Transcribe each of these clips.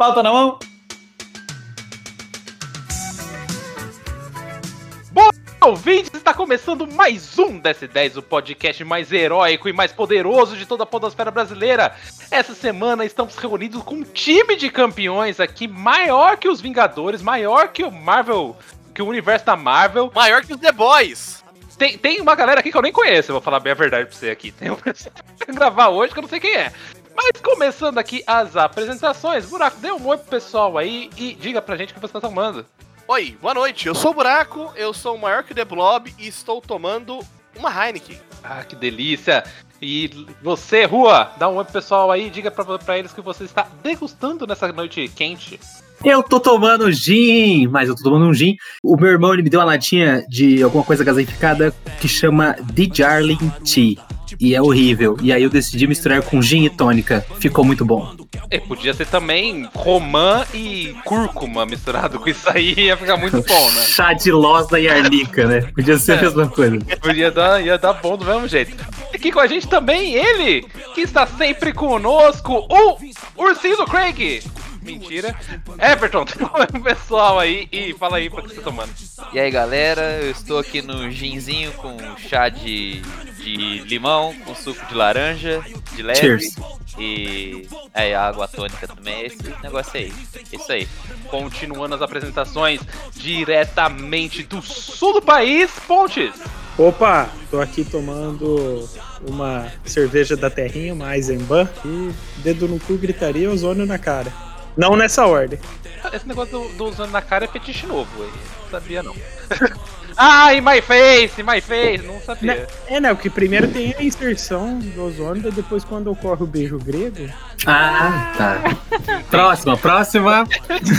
Pauta na mão. ouvintes, está começando mais um DS10, o podcast mais heróico e mais poderoso de toda a podosfera brasileira. Essa semana estamos reunidos com um time de campeões aqui maior que os Vingadores, maior que o Marvel, que o universo da Marvel. Maior que os The Boys. Tem, tem uma galera aqui que eu nem conheço, eu vou falar bem a verdade pra você aqui. Tem um pessoal que gravar hoje que eu não sei quem é. Mas começando aqui as apresentações, Buraco, dê um oi pro pessoal aí e diga pra gente o que você tá tomando. Oi, boa noite. Eu sou o Buraco, eu sou maior que o The Blob e estou tomando uma Heineken. Ah, que delícia! E você, Rua, dá um oi pro pessoal aí, diga pra, pra eles que você está degustando nessa noite quente. Eu tô tomando gin, mas eu tô tomando um gin. O meu irmão ele me deu uma latinha de alguma coisa gaseificada que chama The Jarling Tea. E é horrível. E aí eu decidi misturar com gin e tônica. Ficou muito bom. É, podia ser também romã e cúrcuma misturado com isso aí, ia ficar muito bom, né? Chá de loza e arnica, né? Podia ser a É. mesma coisa. Podia dar, ia dar bom do mesmo jeito. Aqui com a gente também ele, que está sempre conosco, o Ursinho do Craig. Mentira. Everton, tem um pessoal aí e fala aí pra que você tá tomando. E aí galera, eu estou aqui no ginzinho com chá de, de limão, com suco de laranja, de leve. Cheers. E é, água tônica também, esse negócio aí. Isso aí. Continuando as apresentações diretamente do sul do país, Pontes. Opa, tô aqui tomando uma cerveja da terrinha, uma Eisenbahn, e dedo no cu, gritaria, ozônio na cara. Não nessa ordem. Esse negócio do, do usando na cara é fetiche novo aí. Não sabia não. Ai, my face, my face, não sabia. É, né? O que primeiro tem a inserção do ozônio, e depois quando ocorre o beijo grego. Ah, tá. Próxima, próxima.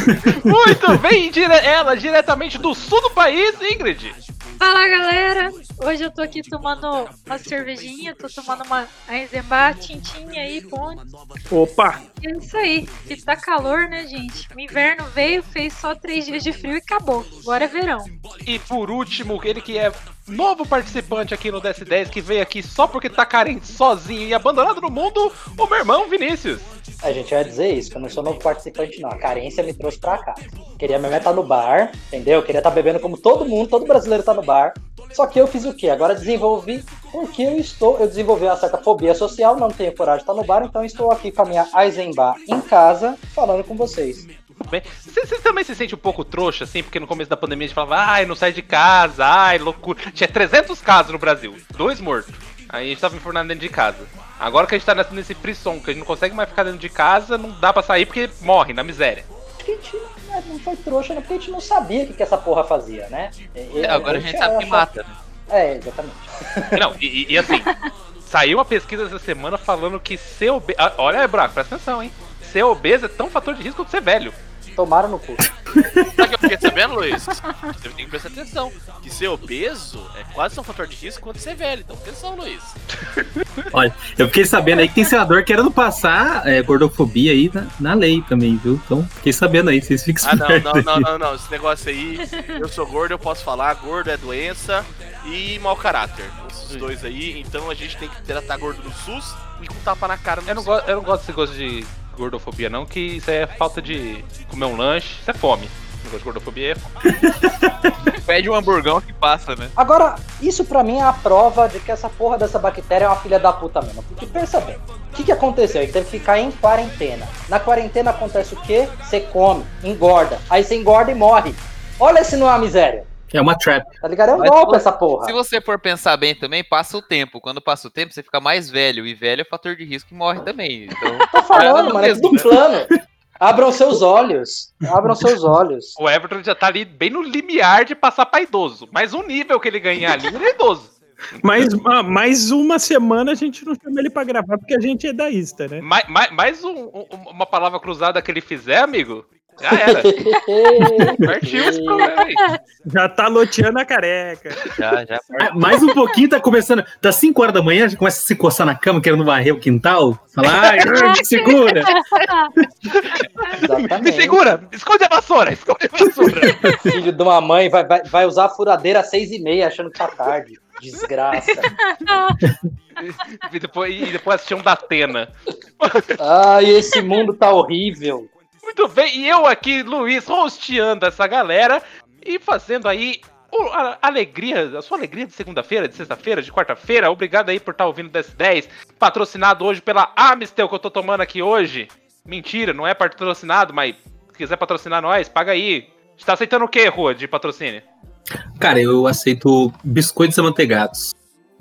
Muito bem, dire ela diretamente do sul do país, Ingrid. Fala galera, hoje eu tô aqui tomando uma cervejinha, tô tomando uma Eisenbach, tintinha aí, ponte. Opa! E é isso aí, que tá calor, né, gente? O inverno veio, fez só três dias de frio e acabou. Agora é verão. E por último, ele que é novo participante aqui no DS10, que veio aqui só porque tá carente sozinho e abandonado no mundo, o meu irmão Vinícius. A gente vai dizer isso, que eu não sou novo participante, não. A carência me trouxe pra cá. Queria mesmo estar no bar, entendeu? Queria estar bebendo como todo mundo, todo brasileiro tá no bar. Só que eu fiz o quê? Agora desenvolvi, porque eu estou, eu desenvolvi uma certa fobia social, não tenho coragem de estar no bar, então estou aqui com a minha Eisenbar em casa, falando com vocês. Você, você também se sente um pouco trouxa, assim, porque no começo da pandemia a gente falava, ai, não sai de casa, ai, loucura. Tinha 300 casos no Brasil, dois mortos. Aí a gente tava informando dentro de casa. Agora que a gente tá nesse frisson, que a gente não consegue mais ficar dentro de casa, não dá pra sair porque morre na miséria. Que a gente né, não foi trouxa, não, porque a gente não sabia o que, que essa porra fazia, né? E- Agora a gente sabe que mata, né? É, exatamente. Não, e, e- assim, saiu uma pesquisa essa semana falando que ser obeso. Ah, Olha, Buraco, presta atenção, hein? Ser obeso é tão fator de risco quanto ser velho. Tomaram no cu. Sabe o que eu fiquei sabendo, Luiz? Você tem que prestar atenção. Que ser obeso é quase tão fator de risco quanto ser velho. Então atenção, Luiz. Olha, eu fiquei sabendo aí que tem senador querendo passar é, gordofobia aí na, na lei também, viu? Então, fiquei sabendo aí, vocês ficam Ah, não, não, não, não, não. Esse negócio aí, eu sou gordo, eu posso falar. Gordo é doença e mau caráter. Esses dois aí, então a gente tem que tratar gordo no SUS e com tapa na cara no Eu não, eu não gosto desse gosto de gordofobia, não, que isso aí é falta de comer um lanche, isso é fome. Esse negócio de gordofobia é fome. Pede um hamburgão que passa, né? Agora, isso pra mim é a prova de que essa porra dessa bactéria é uma filha da puta mesmo. Porque pensa bem, o que, que aconteceu? Ele teve que ficar em quarentena. Na quarentena acontece o quê? Você come, engorda. Aí você engorda e morre. Olha se não é uma miséria. É uma trap. Tá ligado? É um Mas golpe se- essa porra. Se você for pensar bem também, passa o tempo. Quando passa o tempo, você fica mais velho. E velho é fator de risco e morre também. Então, Tô falando, mano, é tudo né? plano. Abram seus olhos. Abram seus olhos. O Everton já tá ali bem no limiar de passar pra idoso. Mas o nível que ele ganhar ali, ele é idoso. Mais, ah, mais uma semana a gente não chama ele pra gravar porque a gente é daísta, né? Mais, mais, mais um- um- uma palavra cruzada que ele fizer, amigo, já era. Partiu esse problema aí. Já tá loteando a careca. já, já. Ah, Mais um pouquinho, tá começando. Das 5 horas da manhã, já começa a se coçar na cama, querendo varrer o quintal. Falar, ai, me segura. Me segura! Esconde a vassoura! Esconde a vassoura! Filho de uma mãe vai, vai, vai usar a furadeira às seis e meia achando que tá tarde. Desgraça. e, depois, e depois assistir um da Atena. Ai, esse mundo tá horrível. Muito bem, e eu aqui, Luiz, hosteando essa galera e fazendo aí a alegria, a sua alegria de segunda-feira, de sexta-feira, de quarta-feira. Obrigado aí por estar ouvindo o DS10, patrocinado hoje pela Amistel que eu tô tomando aqui hoje. Mentira, não é patrocinado, mas se quiser patrocinar nós, paga aí. Você tá aceitando o que, Rua, de patrocínio? Cara, eu aceito biscoitos amanteigados.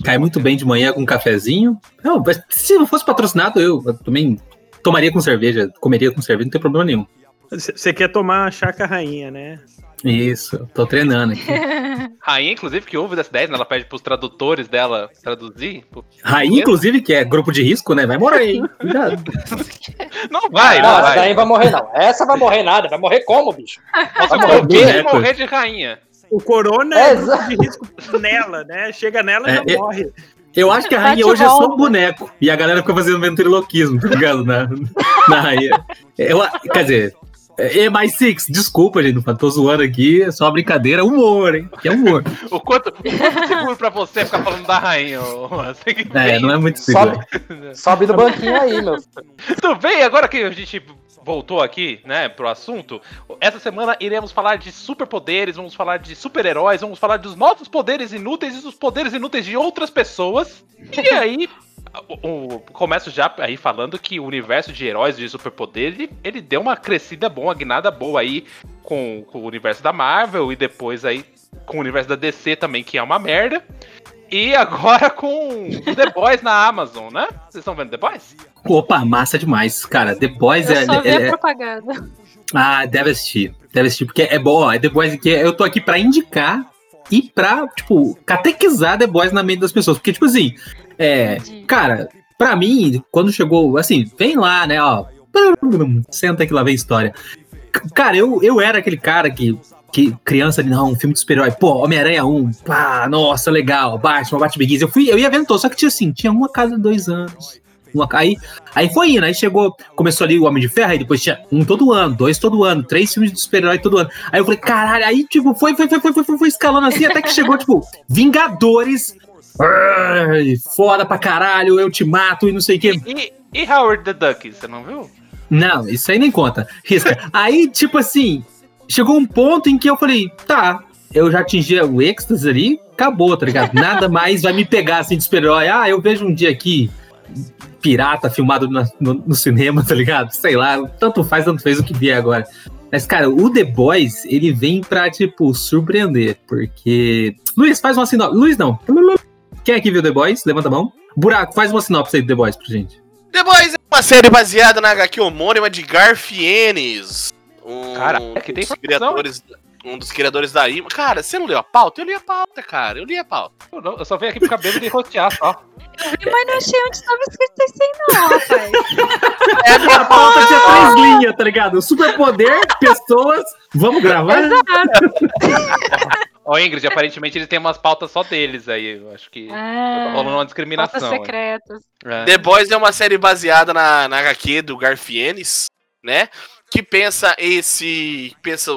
Cai muito bem de manhã com um cafezinho. Não, se não fosse patrocinado, eu também tomaria com cerveja, comeria com cerveja, não tem problema nenhum. Você quer tomar a chaca rainha, né? Isso, tô treinando aqui. Rainha, inclusive, que ouve o DS10, né? Ela pede pros tradutores dela traduzir. Pô, Rainha, inclusive, que é grupo de risco, né? Vai morar, hein? Cuidado. Não vai, não, não essa vai. daí vai morrer, não. Essa vai morrer nada. Vai morrer como, bicho? Nossa, Vai morrer morrer de morrer rainha. O corona É, é, de risco nela, né? Chega nela e É, já é- morre. Eu acho que a rainha hoje é só um boneco. E a galera fica fazendo ventriloquismo, tá ligado? Na, na rainha. Eu, quer dizer, é mais six, desculpa, gente. Não tô zoando aqui, é só uma brincadeira. Humor, hein? Que é humor. O quanto, quanto seguro pra você ficar falando da rainha? ô, que É, não é muito Sobe, seguro. sobe no banquinho aí, meu. Tudo bem, agora que a gente voltou aqui, né, pro assunto, essa semana iremos falar de superpoderes, vamos falar de super-heróis, vamos falar dos nossos poderes inúteis e dos poderes inúteis de outras pessoas. E aí, o, o- começo já aí falando que o universo de heróis de superpoder, ele, ele deu uma crescida boa, uma guinada boa aí com, com o universo da Marvel e depois aí com o universo da DC também, que é uma merda. E agora com o The Boys na Amazon, né? Vocês estão vendo The Boys? Opa, massa demais. Cara, The Boys Eu é. só vi é- a é- propaganda. Ah, deve assistir. Deve assistir, porque é bom, ó. É The Boys que eu tô aqui pra indicar e pra, tipo, catequizar The Boys na mente das pessoas. Porque, tipo assim, é. Cara, pra mim, quando chegou, assim, vem lá, né, ó. Senta que lá vem a história. Cara, eu, eu era aquele cara que, que criança, não, um filme de super-herói, pô, Homem-Aranha 1, pá, nossa, legal, Batman, Batman Begins. Eu fui, eu ia vendo todo, só que tinha assim, tinha uma cada dois anos. Uma, aí, aí foi indo, aí chegou, começou ali o Homem de Ferro, aí depois tinha um todo ano, dois todo ano, três filmes de super-herói todo ano. Aí eu falei, caralho, aí tipo, foi, foi, foi, foi, foi, foi, foi escalando assim, até que chegou, tipo, Vingadores, ai, foda pra caralho, eu te mato e não sei o quê. E, e Howard the Duck, você não viu? Não, isso aí nem conta. Risca. Aí, tipo assim, chegou um ponto em que eu falei, tá, eu já atingi o êxtase ali, acabou, tá ligado? Nada mais vai me pegar assim de super-herói. Ah, eu vejo um dia aqui pirata filmado na- no, no cinema, tá ligado? Sei lá, tanto faz, tanto fez o que vier agora. Mas, cara, o The Boys, ele vem pra, tipo, surpreender, porque... Luiz, faz uma sinopse. Luiz, não. Quem aqui viu The Boys? Levanta a mão. Buraco, faz uma sinopse aí do The Boys pra gente. The Boys é uma série baseada na HQ homônima de Garfienes. Um, Caraca, que tem dos criadores, um dos criadores da IMA. Cara, você não leu a pauta? Eu li a pauta, cara. Eu li a pauta. Eu, não- eu só venho aqui pro cabelo de rotear só. Mas não achei onde estava escrito isso aí, não, rapaz. É a pauta tinha três linhas, tá ligado? Superpoder, pessoas, vamos gravar? Ó, Ingrid, aparentemente eles têm umas pautas só deles aí. Eu acho que tá rolando Ah, uma pautas discriminação. secretas. É. The Boys é uma série baseada na, na HQ do Garfienes, né? Que pensa esse. Pensa,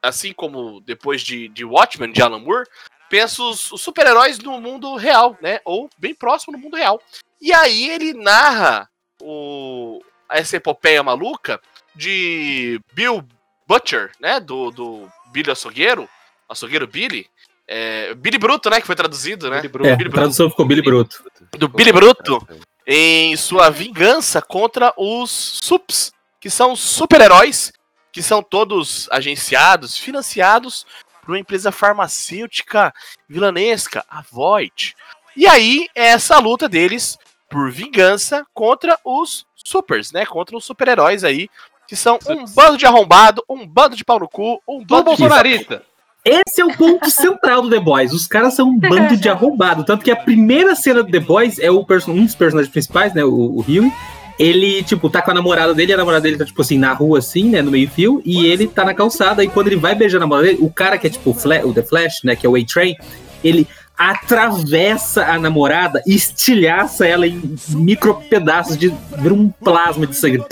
assim como depois de, de Watchmen, de Alan Moore, pensa os, os super-heróis no mundo real, né? Ou bem próximo no mundo real. E aí ele narra o, essa epopeia maluca de Bill Butcher, né? Do, do Billy Açougueiro, Açougueiro Billy. É, Billy Bruto, né? Que foi traduzido, né? Billy Bruto. É, Billy a Bruto. tradução ficou Billy Bruto. Do Billy Bruto em sua vingança contra os SUPs, que são super-heróis, que são todos agenciados, financiados por uma empresa farmacêutica vilanesca, a Void. E aí é essa luta deles por vingança contra os supers, né? Contra os super-heróis aí, que são um bando de arrombado, um bando de pau no cu, um bando de bolsonarista. Esse é o ponto central do The Boys. Os caras são um bando de arrombado. Tanto que a primeira cena do The Boys é o um dos personagens principais, né? O, o Huey. Ele, tipo, tá com a namorada dele, a namorada dele tá, tipo assim, na rua, assim, né? No meio-fio, e ele tá na calçada. E quando ele vai beijar a namorada dele, o cara que é tipo o, The Flash, né? Que é o A-Train, ele atravessa a namorada e estilhaça ela em micro pedaços de. vira um plasma de sangue.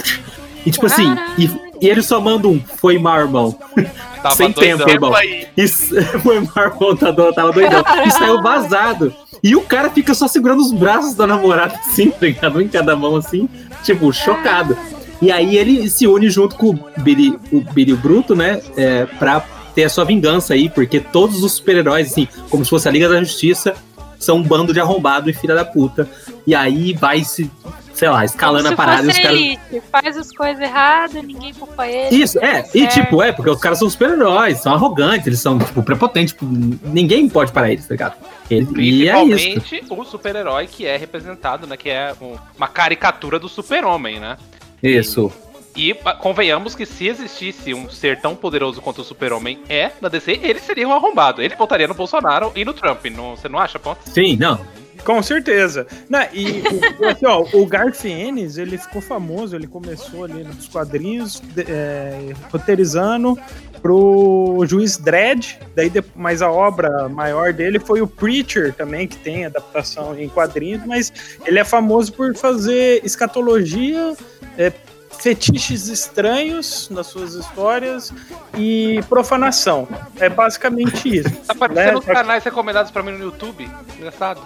E tipo assim, e, e ele só manda um, foi mal, irmão. Sem tempo, irmão. Isso foi o maior contador, tava doidão. E saiu vazado. E o cara fica só segurando os braços da namorada assim, tá ligado? Um em cada mão assim, tipo, chocado. E aí ele se une junto com o Billy, o Billy Bruto, né? É, pra ter a sua vingança aí, porque todos os super-heróis, assim, como se fosse a Liga da Justiça, são um bando de arrombado e filha da puta. E aí vai se, sei lá, escalando Como a parada. e se Os fosse caras... elite, faz as coisas erradas, ninguém culpa ele. Isso, é, e certo. tipo, é, porque os caras são super-heróis, são arrogantes, eles são, tipo, prepotentes, tipo, ninguém pode parar eles, tá ligado? Ele- E é isso. Principalmente o super-herói que é representado, né? Que é um- uma caricatura do super-homem, né? Isso. E ah, convenhamos que se existisse um ser tão poderoso quanto o super-homem é na DC, ele seria um arrombado. Ele votaria no Bolsonaro e no Trump. Não, você não acha, Ponto? Sim, não. Com certeza. Não, e o, assim, ó, o Garth Ennis, ele ficou famoso, ele começou ali nos quadrinhos, de- é, roteirizando pro Juiz Dredd, daí de- mas a obra maior dele foi o Preacher também, que tem adaptação em quadrinhos, mas ele é famoso por fazer escatologia, é, fetiches estranhos nas suas histórias e profanação. É basicamente isso. Tá aparecendo Né? canais recomendados pra mim no YouTube. Engraçado.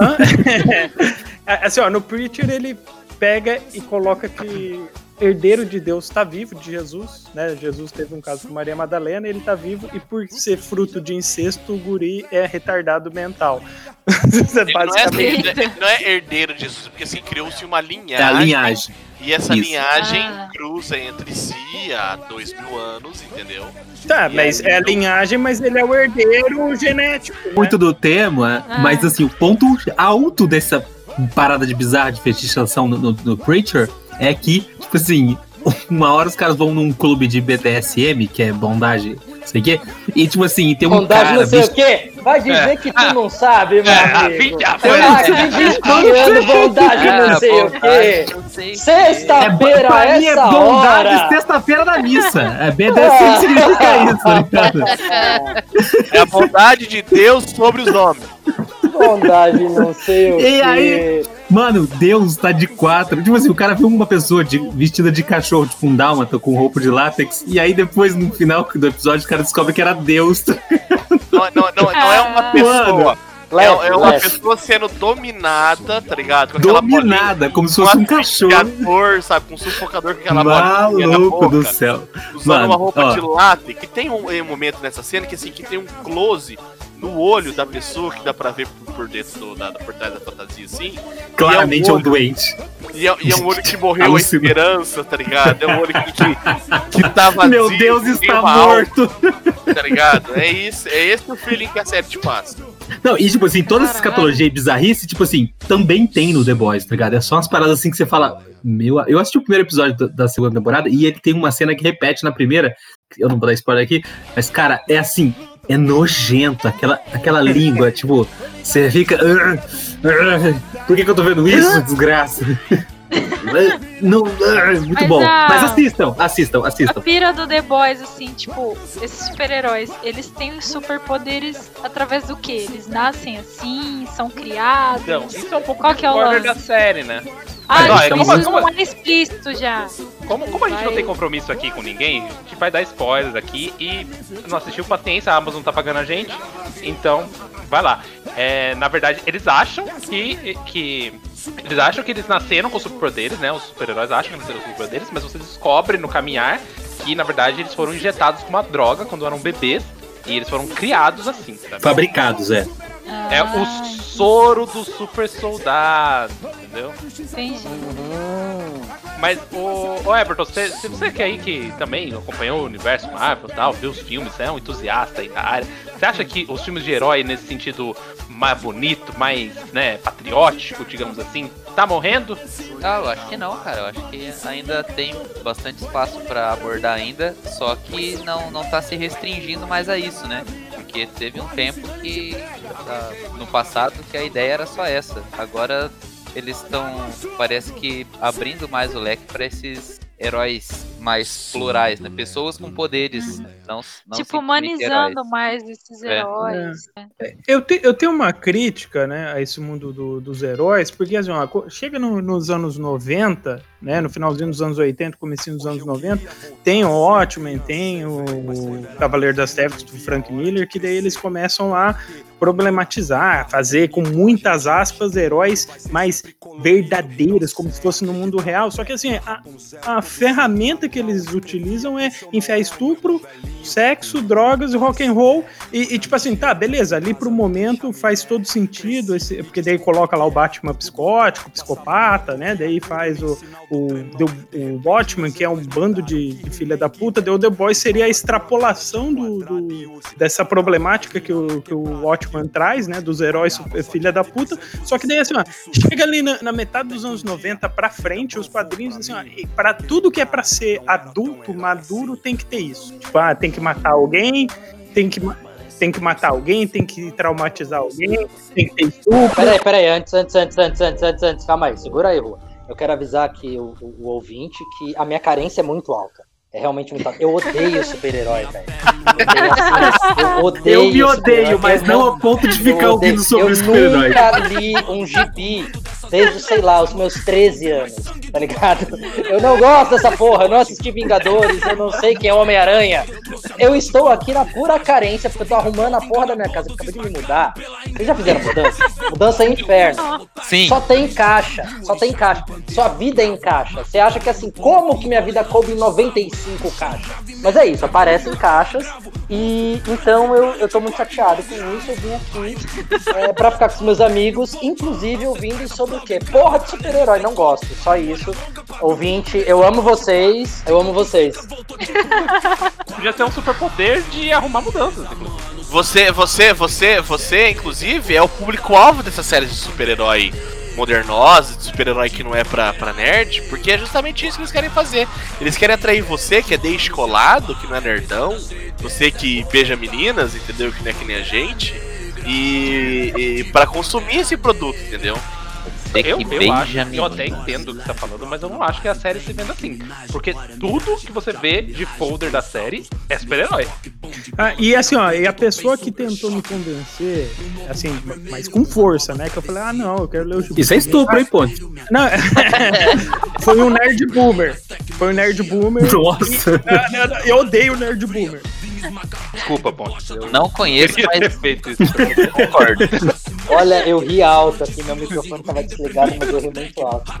Hã? É, assim, ó, no Preacher ele pega e coloca que herdeiro de Deus está vivo, de Jesus, né? Jesus teve um caso com Maria Madalena, ele tá vivo e por ser fruto de incesto, o guri é retardado mental. É Ele não é, ele não é herdeiro de Jesus, porque assim criou-se uma linhagem. É a linhagem. E essa Isso. linhagem Ah. cruza entre si há dois mil anos, entendeu? Tá, E mas é a não- linhagem, mas ele é o herdeiro genético. né? Muito do tema, Ah. mas assim, o ponto alto dessa parada de bizarra de fetichização no, no, no Preacher é que, tipo assim, uma hora os caras vão num clube de BDSM, que é bondagem, não sei o quê, e tipo assim, tem um Bondade cara não sei vestido- o quê. Vai dizer que tu não sabe, meu É, amigo. ah, desconfiando bondade não sei o quê. não sei o quê. Sexta-feira, É, é essa bondade hora. sexta-feira da missa. É BDSM significa isso, tá ligado? É a bondade de Deus sobre os homens. Bondade não sei o E quê. aí? Mano, Deus tá de quatro. Tipo assim, o cara viu uma pessoa de- vestida de cachorro, tipo um dálmata com roupa de látex, e aí depois, no final do episódio, o cara descobre que era Deus. Não, não, não, não é uma pessoa. É, Leve, é uma leve. pessoa sendo dominada, tá ligado? Com Dominada, como se fosse um cachorro. sabe? Com um sufocador com aquela Maluco do céu. usando Mano, uma roupa ó. de látex, que tem um, um momento nessa cena que assim, que tem um close no olho da pessoa que dá pra ver por, por dentro do, da, por trás da fantasia, assim. Claramente é é um um doente. E é, e é um olho que morreu a esperança, tá ligado? É um olho que, que, que tá vazio. Meu Deus, está uma alma, morto. Tá ligado? É isso, é esse o feeling que a série te passa. Não, e tipo assim, toda essa Caralho. escatologia e bizarrice, tipo assim, também tem no The Boys, tá ligado? É só umas paradas assim que você fala. Meu, eu assisti o primeiro episódio da segunda temporada e ele tem uma cena que repete na primeira. Eu não vou dar spoiler aqui, mas, cara, é assim, é nojento. Aquela, aquela língua, tipo, você fica. "Ugh, ugh, Por que, que eu tô vendo isso, desgraça? Não, muito Mas bom. a- Mas assistam, assistam, A assistam. pira do The Boys, assim, tipo, esses super-heróis, eles têm os superpoderes através do quê? Eles nascem assim, são criados. Então, isso é um pouco Qual que é o lance? da série, né? ah, Mas, ó, isso como- como- não é explícito já. Como, como a gente não Vai. tem compromisso aqui com ninguém, a gente vai dar spoilers aqui e não assistiu paciência, a Amazon tá pagando a gente, então vai lá. É, na verdade, eles acham que, que. Eles acham que eles nasceram com superpoderes, né? Os super-heróis acham que nasceram com superpoderes, mas você descobre no caminhar que, na verdade, eles foram injetados com uma droga quando eram bebês e eles foram criados assim, sabe? Fabricados, é. É Ah, o soro do super soldado, entendeu? Entendi. Mas, o, o Everton, você, se você que aí que também acompanhou o universo Marvel e tal, viu os filmes, é um entusiasta aí da área, você acha que os filmes de herói, nesse sentido mais bonito, mais, né, patriótico, digamos assim, tá morrendo? Ah, eu acho que não, cara. Eu acho que ainda tem bastante espaço pra abordar ainda, só que não, não tá se restringindo mais a isso, né? Porque teve um tempo que ah, no passado que a ideia era só essa. Agora eles estão, parece que abrindo mais o leque pra esses heróis mais plurais, né? Pessoas com poderes, não, não tipo, humanizando mais esses É. heróis. né? Eu, te- eu tenho uma crítica, né, a esse mundo do- dos heróis, porque assim, ó, chega no- nos anos 90, né, no finalzinho dos anos 80, comecinho dos anos 90, tem o Watchmen, tem o, Cavaleiro das Trevas do Frank Miller, que daí eles começam a problematizar, fazer com muitas aspas heróis mais verdadeiros, como se fosse no mundo real. Só que assim, a, a ferramenta que eles utilizam é enfiar estupro, sexo, drogas e rock and roll. E, e, tipo assim, tá, beleza, ali pro momento faz todo sentido, esse, porque daí coloca lá o Batman psicótico, psicopata, né? Daí faz o, o, o Watchman, que é um bando de, de filha da puta, daí o The Boys seria a extrapolação do, do, dessa problemática que o, que o Watchman traz, né? Dos heróis filha da puta. Só que daí assim, ó, chega ali na, na metade dos anos 90 pra frente, os quadrinhos, assim, ó, pra tudo que é pra ser adulto, maduro, tem que ter isso. Tipo, ah, tem que matar alguém, tem que tem que matar alguém, tem que traumatizar alguém, tem que ter estupro. Peraí, peraí, antes, antes, antes, antes, antes, antes, antes, calma aí, segura aí, Rua. Eu quero avisar aqui o, o, o ouvinte que a minha carência é muito alta. É realmente muito. Eu odeio super-herói, velho. Eu odeio. Eu me odeio, mas não ao ponto de ficar eu ouvindo sobre eu super-herói. nunca li um gibi desde, sei lá, os meus 13 anos, tá ligado? Eu não gosto dessa porra, eu não assisti Vingadores, eu não sei quem é Homem-Aranha. Eu estou aqui na pura carência, porque eu tô arrumando a porra da minha casa, eu acabei de me mudar. Vocês já fizeram mudança? Mudança é inferno. Sim. Só tem caixa, só tem caixa. Sua vida é em caixa. Você acha que assim, como que minha vida coube em 95 caixas? Mas é isso, aparecem caixas e então eu, eu tô muito chateado com isso. Eu vim aqui é, pra ficar com os meus amigos, inclusive ouvindo sobre quê? Porra de super-herói, não gosto, só isso. Ouvinte, eu amo vocês, eu amo vocês. Podia ter um superpoder de arrumar mudanças. inclusive. Você, você, você, você, inclusive, é o público-alvo dessa série de super-herói modernosa, de super-herói que não é pra, pra nerd, porque é justamente isso que eles querem fazer. Eles querem atrair você, que é descolado, que não é nerdão, você que beija meninas, entendeu? Que não é que nem a gente, e, e para consumir esse produto, entendeu? Eu, que eu, acho, eu até entendo o que você tá falando, mas eu não acho que a série se venda assim. Porque tudo que você vê de folder da série é super-herói. Ah, e assim, ó, e a pessoa que tentou me convencer, assim, mas com força, né? Que eu falei, ah, não, eu quero ler o gibi. Isso é estupro, hein, Ponte? Não, foi um nerd boomer. Foi um nerd boomer. Nossa. Ah, não, não, Eu odeio nerd boomer. Desculpa, Ponte. Eu Não conheço, queria ter mas feito isso. concordo. Olha, eu ri alto aqui, meu microfone tava desligado, mas eu ri muito alto.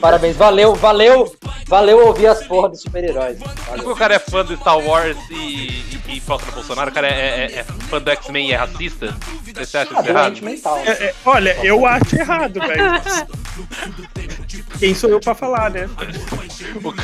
Parabéns, valeu, valeu, valeu ouvir as porra dos super-heróis. Valeu. o cara é fã do Star Wars e, e, e vota no Bolsonaro, o cara é, é- é fã do X-Men e é racista? Você acha Ah, isso errado? mental. É, é, olha, eu acho errado, velho. Quem sou eu pra falar, né?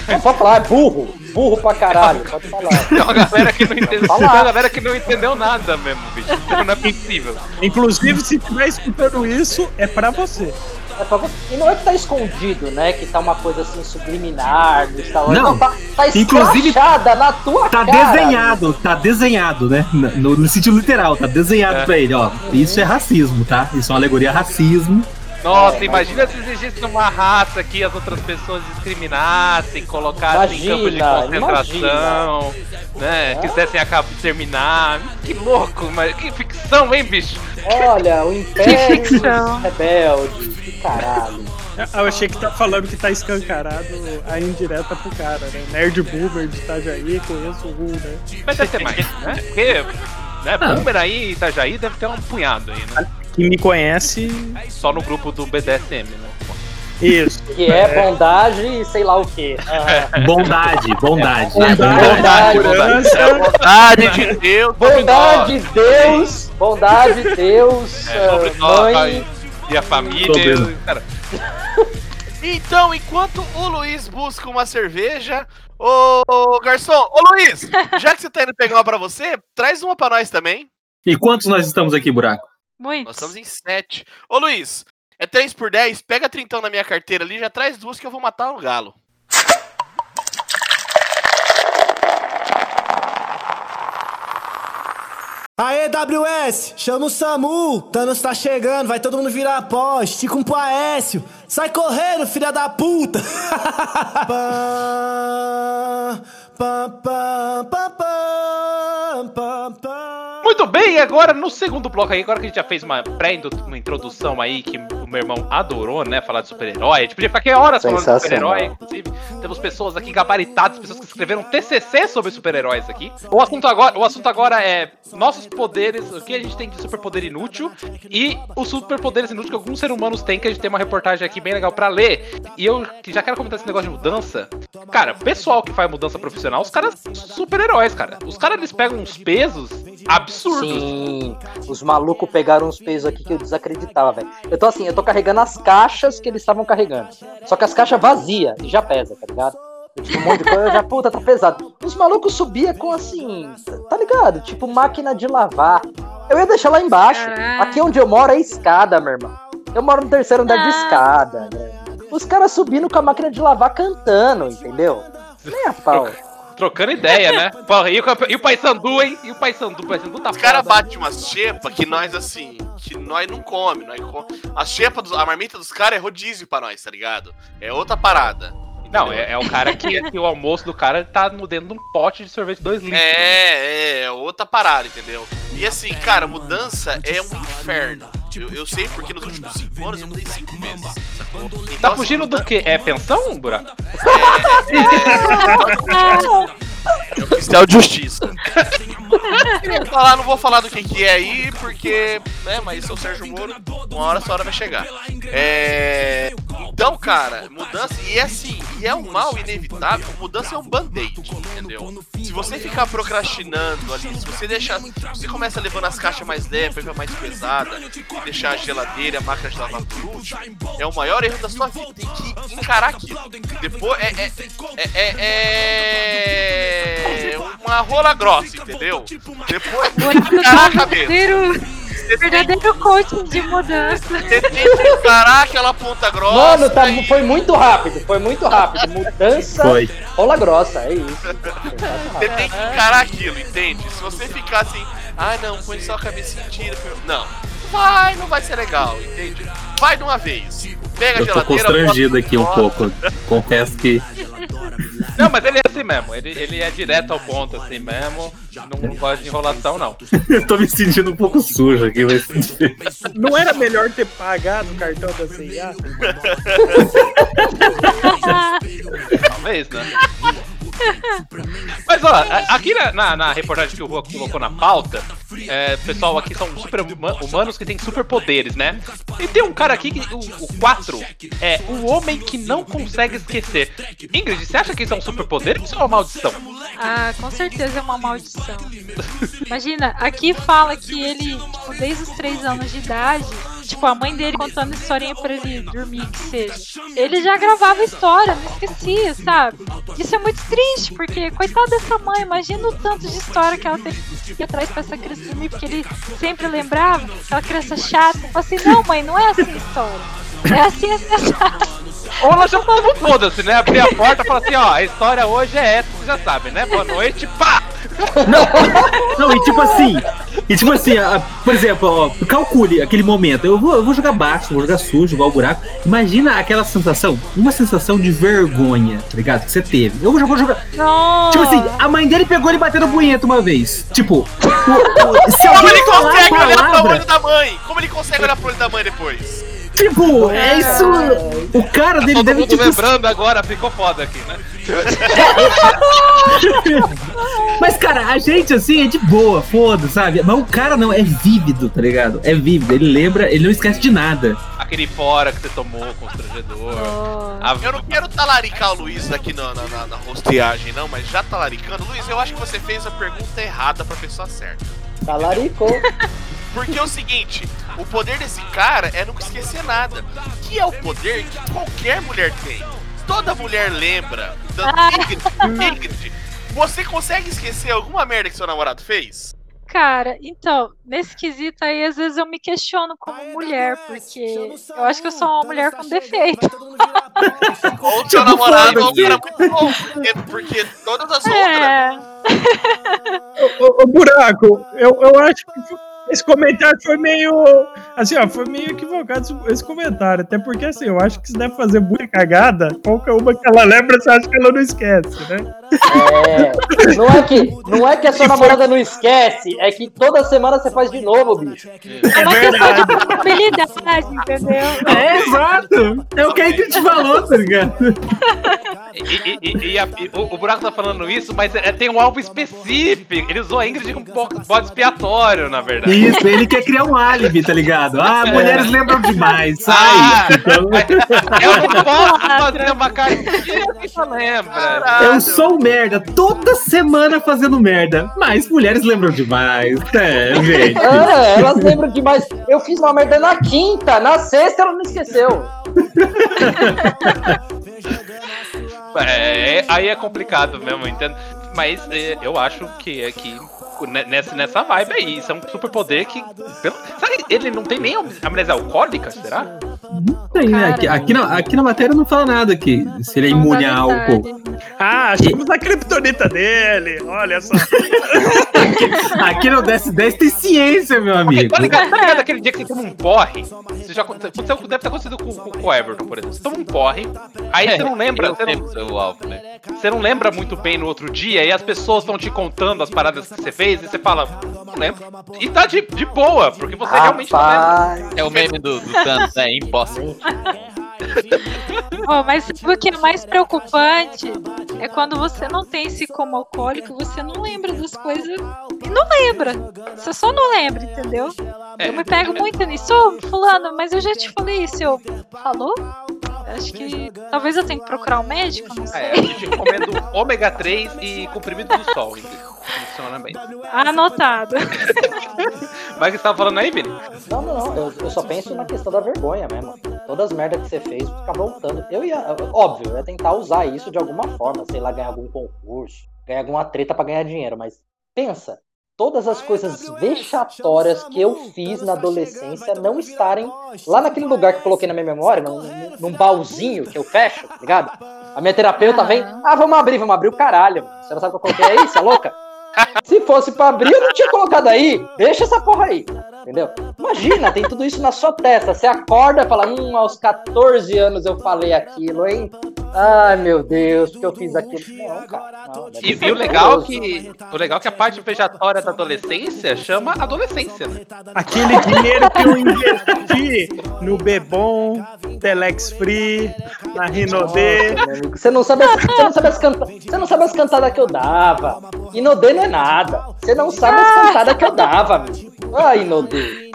Não, pode falar, é burro. Burro pra caralho, pode falar. Tem uma galera que não entendeu, uma galera que não entendeu nada mesmo, bicho. Não é possível. Inclusive, se estiver escutando isso, é pra você. É pra você- E não é que tá escondido, né? Que tá uma coisa assim subliminar Star Wars. Não. tá, tá Inclusive, na tua Tá cara. desenhado, tá desenhado, né? No, no sentido literal, tá desenhado É. pra ele, ó. Isso é racismo, tá? Isso é uma alegoria a racismo. Nossa, É, imagina se existisse uma raça que as outras pessoas discriminassem, colocassem em campo de Imagina, concentração, né? É. Quisessem acabar terminar. Que louco, mas que ficção, hein, bicho? Olha, o Império. Rebeldes. Que caralho. Eu achei que tá falando que tá escancarado a indireta pro cara, né? Nerd boomer de Itajaí, conheço o Ru, né? Mas deve ter mais, né? Porque, né. Boomer aí Itajaí deve ter um punhado aí, né? Quem me conhece, Só no grupo do BDSM, né? isso. Que é bondade e sei lá o quê. Ah, Bondade, bondade. É, Bondade, bondade, segurança, Bondade de Deus, bondade, Deus, bondade, Deus, É, sobre nós mãe. e a família. Então, enquanto o Luiz busca uma cerveja, ô garçom, ô Luiz, já que você tá indo pegar uma pra você, traz uma pra nós também. E quantos nós estamos aqui, buraco? Nós Muitos. estamos em sete. Ô Luiz, é 3 por 10, pega trintão na minha carteira ali, já traz duas que eu vou matar o galo. Aê, WS, chama o Samu, Thanos tá chegando, vai todo mundo virar pó, estica um pro Aécio, sai correndo, filha da puta! Pam, pam, pam, pam, pam, pam. Muito bem, agora no segundo bloco aí, agora que a gente já fez uma pré-introdução aí, que o meu irmão adorou, né? Falar de super-herói. A gente podia ficar aqui horas falando de super-herói, inclusive. Temos pessoas aqui gabaritadas, pessoas que escreveram TCC sobre super-heróis aqui. O assunto, agora, o assunto agora é nossos poderes, o que a gente tem de superpoder inútil e os superpoderes inúteis que alguns seres humanos têm, que a gente tem uma reportagem aqui bem legal pra ler. E eu já quero comentar esse negócio de mudança. Cara, pessoal que faz mudança profissional, os caras são super-heróis, cara. Os caras eles pegam uns pesos absurdos. Sim, os malucos pegaram uns pesos aqui que eu desacreditava, velho. Eu tô assim, eu tô carregando as caixas que eles estavam carregando. Só que as caixas vazias e já pesa, tá ligado? Tipo, um monte de coisa, eu já, puta, tá pesado. Os malucos subia com assim, tá ligado? Tipo máquina de lavar. Eu ia deixar lá embaixo. Caraca. Aqui onde eu moro é escada, meu irmão. Eu moro no terceiro andar de Ah. escada, né? Os caras subindo com a máquina de lavar cantando, entendeu? Nem a pau. Trocando ideia, né? Porra, e o, campe- e o Paysandu, hein? E o Paysandu? O Paysandu tá Os caras batem umas xepas que nós, assim, que nós não come. Nós com... A xepa, dos, a marmita dos caras é rodízio pra nós, tá ligado? É outra parada. Não, é, é o cara que, que o almoço do cara tá no dentro de um pote de sorvete de 2 litros. É, é, outra parada, entendeu? E assim, cara, mudança é um inferno. Eu, eu sei porque nos últimos 5 anos eu mudei 5 vezes. Sacou? Então, Tá assim, fugindo do quê? É pensão, buraco? É oficial de justiça. Queria falar, não vou falar do que, que é aí, porque, né, mas sou o Sérgio Moro, uma hora essa hora vai chegar. É. Então, cara, mudança, e é assim, e é um mal inevitável, mudança é um band-aid, entendeu? Se você ficar procrastinando ali, se você deixar. Você começa levando as caixas mais leves pra mais pesada, e deixar a geladeira a máquina de lavar por é o maior erro da sua vida. Tem que encarar aquilo. Depois é. é, é, é, é uma rola grossa, entendeu? Depois tem que encarar a cabeça. verdadeiro, Você tem, verdadeiro coaching de mudança. você tem que encarar aquela ponta grossa. Mano, tá, e- foi muito rápido, foi muito rápido. Mudança, Foi. rola grossa, é isso. Você tem que encarar aquilo, entende? Se você ficar assim, ah não, põe só a cabeça e tira. Não. Vai, não vai ser legal, entende? Vai de uma vez. Pega a Eu tô constrangido aqui um pouco. Confesso que. Não, mas ele é assim mesmo. Ele, ele é direto ao ponto, assim mesmo. Não, não gosta de enrolação, não. Eu tô me sentindo um pouco sujo aqui, mas. Não era melhor ter pagado o cartão da CIA? Talvez, né? Mas ó, aqui na, na- na reportagem que o Rua colocou na pauta, é, pessoal aqui são super huma- humanos que têm superpoderes, né? E tem um cara aqui, que, o, o 4, é o homem que não consegue esquecer. Ingrid, você acha que isso é um superpoder ou isso é uma maldição? Ah, com certeza é uma maldição. Imagina, aqui fala que ele, tipo, desde os três anos de idade, tipo, a mãe dele contando historinha pra ele dormir, que seja. Ele já gravava história, não esquecia, sabe? Isso é muito triste, porque, coitada dessa mãe, imagina o tanto de história que ela teve que ir atrás pra essa criança dormir, porque ele sempre lembrava, aquela criança chata. Fala assim, não, mãe, não é assim a história. É assim, assim, assim. Ou ela já falou, foda-se, né? Abrir a porta e falar assim, ó, a história hoje é essa, você já sabe, né? Boa noite, pá! Não, e tipo assim. E tipo assim, a- por exemplo, ó, calcule aquele momento. Eu vou, eu vou jogar baixo, vou jogar sujo, igual o buraco. Imagina aquela sensação, uma sensação de vergonha, tá ligado? Que você teve. Eu vou jogar. Não. Tipo assim, a mãe dele pegou ele batendo punheta uma vez. Tipo, o- o- se Como ele consegue olhar pro palavra, olho da mãe? Como ele consegue olhar pro olho da mãe depois? Tipo, é isso. O cara dele Todo deve mundo tipo. lembrando agora, ficou foda aqui, né? Mas, cara, a gente assim é de boa, foda, sabe? Mas o cara não, é vívido, tá ligado? É vívido. Ele lembra, ele não esquece de nada. Aquele fora que você tomou, constrangedor. Oh. A- Eu não quero talaricar o Luiz aqui na, na, na, na rosteagem, não, mas já talaricando. Luiz, eu acho que você fez a pergunta errada pra pessoa certa. Talaricou. Porque é o seguinte, o poder desse cara é nunca esquecer nada. Que é o poder que qualquer mulher tem. Toda mulher lembra. Da Ah. Ingrid, Ingrid, você consegue esquecer alguma merda que seu namorado fez? Cara, então, nesse quesito aí, às vezes eu me questiono como mulher, porque eu acho que eu sou uma mulher com defeito. Ou seu namorado é um foda-se. cara muito bom. Porque, porque todas as outras. É, Ô, ô, buraco, eu, eu acho que esse comentário foi meio. Assim, ó, foi meio equivocado esse- comentário. Até porque, assim, eu acho que se deve fazer muita cagada, qualquer uma que ela lembra, você acha que ela não esquece, né? É, não é que, não é que a sua namorada não esquece, é que toda semana você faz de novo, bicho. É uma questão de probabilidade, entendeu? É, exato. É o que a gente falou, tá ligado? E, e- e- e a- e o, o Buraco tá falando isso, mas é- tem um alvo específico. Ele usou a Ingrid como bo- bode expiatório, na verdade. Isso, ele quer criar um álibi, tá ligado? Ah, mulheres lembram demais, sai. Ah, Então, Eu não posso fazer uma cartinha que só lembra. eu sou merda, toda semana fazendo merda, mas mulheres lembram demais. É, gente. É, elas lembram demais. Eu fiz uma merda na quinta, na sexta ela não esqueceu. É, aí é complicado mesmo, entendo. Mas é, eu acho que é que ne- nessa, nessa vibe aí, isso é um superpoder que. pelo- sabe, ele não tem nem amnésia alcoólica, será? Tem, né? Aqui, aqui, na, aqui na matéria não fala nada que se ele é imune a Não álcool. Ah, achamos a criptonita dele. Olha só. Aqui no DS10 tem ciência, meu amigo. Tá ligado, tá ligado aquele dia que você toma um porre? Você já, deve ter acontecido com, com, com o Everton, por exemplo. Você toma um porre, aí você não lembra, você não, alvo, né? você não lembra muito bem no outro dia, e as pessoas estão te contando as paradas que você fez, e você fala, não lembro. E tá de, de boa, porque você realmente não lembra. Rapaz. É o meme do, do Thanos, né? Impossible. Ó, mas o que é mais preocupante? É quando você não tem esse como alcoólico, você não lembra das coisas e não lembra. Você só não lembra, entendeu? É. Eu me pego muito nisso. Ô, fulano, mas eu já te falei isso. Eu, falou? Acho que talvez eu tenha que procurar um médico, não sei. É, a gente recomendo ômega 3 e comprimido do sol. Funciona bem. Anotado. Mas o que você tava falando aí, Vini? Não, não, não. Eu, eu só penso na questão da vergonha mesmo. Todas as merdas que você fez, ficar voltando. Eu ia, óbvio, eu ia tentar usar isso de alguma forma, sei lá, ganhar algum concurso, ganhar alguma treta pra ganhar dinheiro, mas pensa, todas as coisas vexatórias que eu fiz na adolescência não estarem lá naquele lugar que eu coloquei na minha memória, num, num- baúzinho que eu fecho, tá ligado? A minha terapeuta vem, ah, vamos abrir, vamos abrir o caralho. Você não sabe o que eu coloquei aí, você é louca? Se fosse pra abrir, eu não tinha colocado aí. Deixa essa porra aí. Entendeu? Imagina, tem tudo isso na sua testa. Você acorda e fala, hum, aos 14 anos eu falei aquilo, hein? Ai, meu Deus, porque eu fiz aquilo. Não, cara. Não, E, e o legal que o legal é que a parte vejatória da adolescência chama adolescência. né? Aquele dinheiro que eu investi no Bebom, Telex Free, na Rinodê. Você não sabe as, você não sabe as, canta, você não sabe as cantadas que eu dava. Inodê não é nada. Você não sabe as cantadas que eu dava, amigo. Ai, Inodê.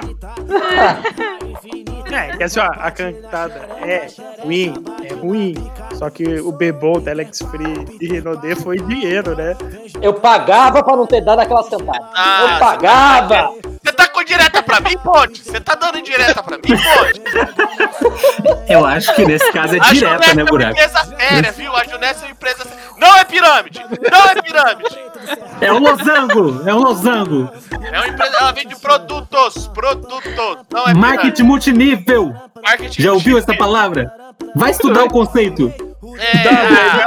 É, que assim, ó, a cantada é ruim, é ruim. Só que o Bebom, Telex Free e Rinodê foi dinheiro, né? Eu pagava pra não ter dado aquelas cantadas. Ah, eu pagava. Você tá com direta pra mim, Ponte? Você tá dando indireta pra mim, Ponte? Eu acho que nesse caso é A direta, Junessa né, é uma buraco? empresa séria, viu? A Junessa é uma empresa séria. Não é pirâmide! Não é pirâmide! É um losango, é um losango. É uma empresa, ela vende produtos, produtos. Não é Marketing multinível. pirâmide. Marketing Já ouviu essa palavra? Vai estudar o conceito. É, Dá,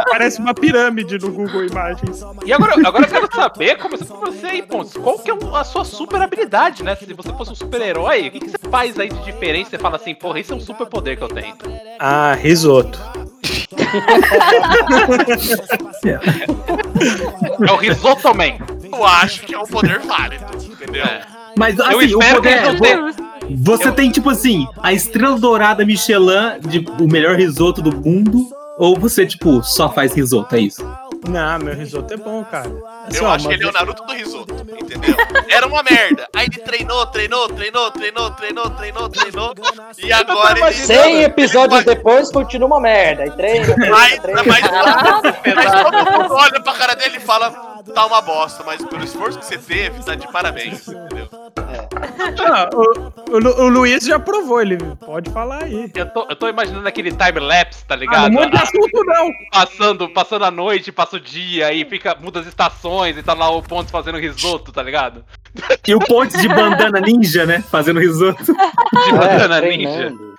ah, Parece uma pirâmide no Google Imagens. E agora, agora eu quero saber, começando por você aí, Pontes, qual que é a sua super habilidade, né? Se você fosse um super-herói, o que, que você faz aí de diferente? Você fala assim, porra, isso é um super poder que eu tenho. Ah, risoto. É o Risoto Man. eu acho que é um poder válido, entendeu? É. Mas Eu assim, o espero que poder. eles não tenham. Você Eu- tem, tipo assim, a estrela dourada Michelin de o melhor risoto do mundo. Ou você, tipo, só faz risoto, é isso? Não, meu risoto é bom, cara. Assim, Eu ó, acho que ele é o Naruto do risoto, entendeu? Era uma merda. Aí ele treinou, treinou, treinou, treinou, treinou, treinou, treinou. E agora ele. 100 episódios ele depois continua uma merda. E treina, Mas, treina, mas, treina. mas todo mundo olha pra cara dele e fala: tá uma bosta, mas pelo esforço que você teve, tá de parabéns, entendeu? Ah, o, o o Luiz já provou, ele pode falar aí. Eu tô, eu tô imaginando aquele time-lapse, tá Ah, ligado? não muda assunto, não. passando, passando a noite, passa o dia, e fica, muda as estações, e tá lá o Pontes fazendo risoto, tá ligado? E o ponte de bandana ninja, né? Fazendo risoto. De É, banana ninja. treinando.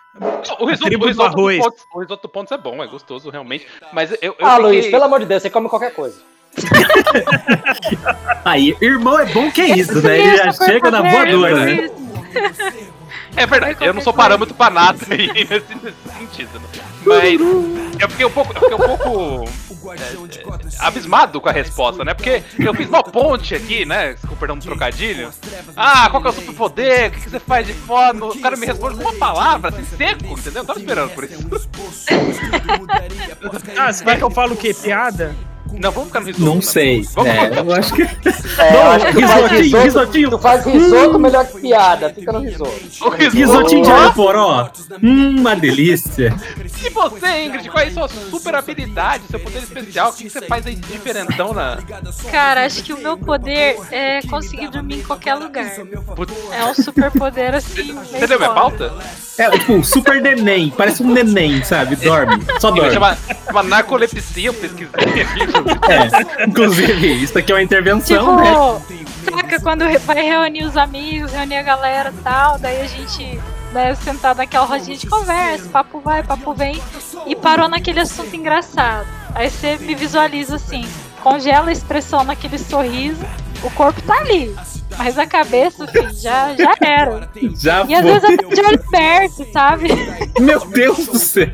O risoto, o do risoto do arroz. Pontes, o risoto do Pontes é bom, é gostoso, realmente. Mas eu, eu Ah, fiquei- Luiz, pelo amor de Deus, você come qualquer coisa. Aí, irmão é bom que é isso, né? Ele já chega na voadora, né? É verdade, eu não sou parâmetro pra nada aí nesse, nesse sentido. né? Mas eu fiquei um pouco, eu fiquei um pouco é, é, abismado com a resposta, né? Porque eu fiz uma ponte aqui, né? Com perdão do trocadilho. Ah, qual que é o superpoder? O que, que você faz de foda? O cara me responde com uma palavra, assim, seco, entendeu? Eu tava esperando por isso. Ah, você quer que eu falo o quê? Piada? Não, vamos ficar no risoto. Não né? sei. Vamos É, voltar. eu acho que. É, eu acho que tu faz risotinho, risoto, risotinho. tu faz risoto melhor que piada. Fica no risoto. O risoto. Risotinho de alho poró. Hum, uma delícia. E você, Ingrid, qual é a sua super habilidade, seu poder especial? O que você faz aí de diferentão na. Cara, acho que o meu poder é conseguir dormir em qualquer lugar. Putz, É um super poder assim. Você deu minha pauta? É, tipo, um super neném. Parece um neném, sabe? Dorme. Só dorme. chama, chama narcolepsia, eu pesquisei aqui. É. Inclusive, isso aqui é uma intervenção, né? Tipo, saca quando vai reunir os amigos, reunir a galera e tal, daí a gente né, sentar naquela rodinha de conversa, papo vai, papo vem, e parou naquele assunto engraçado. Aí você me visualiza assim, congela a expressão naquele sorriso, o corpo tá ali, mas a cabeça, filho, já, já era. Já E às foi. vezes até de olho perto, sabe? Meu Deus do céu.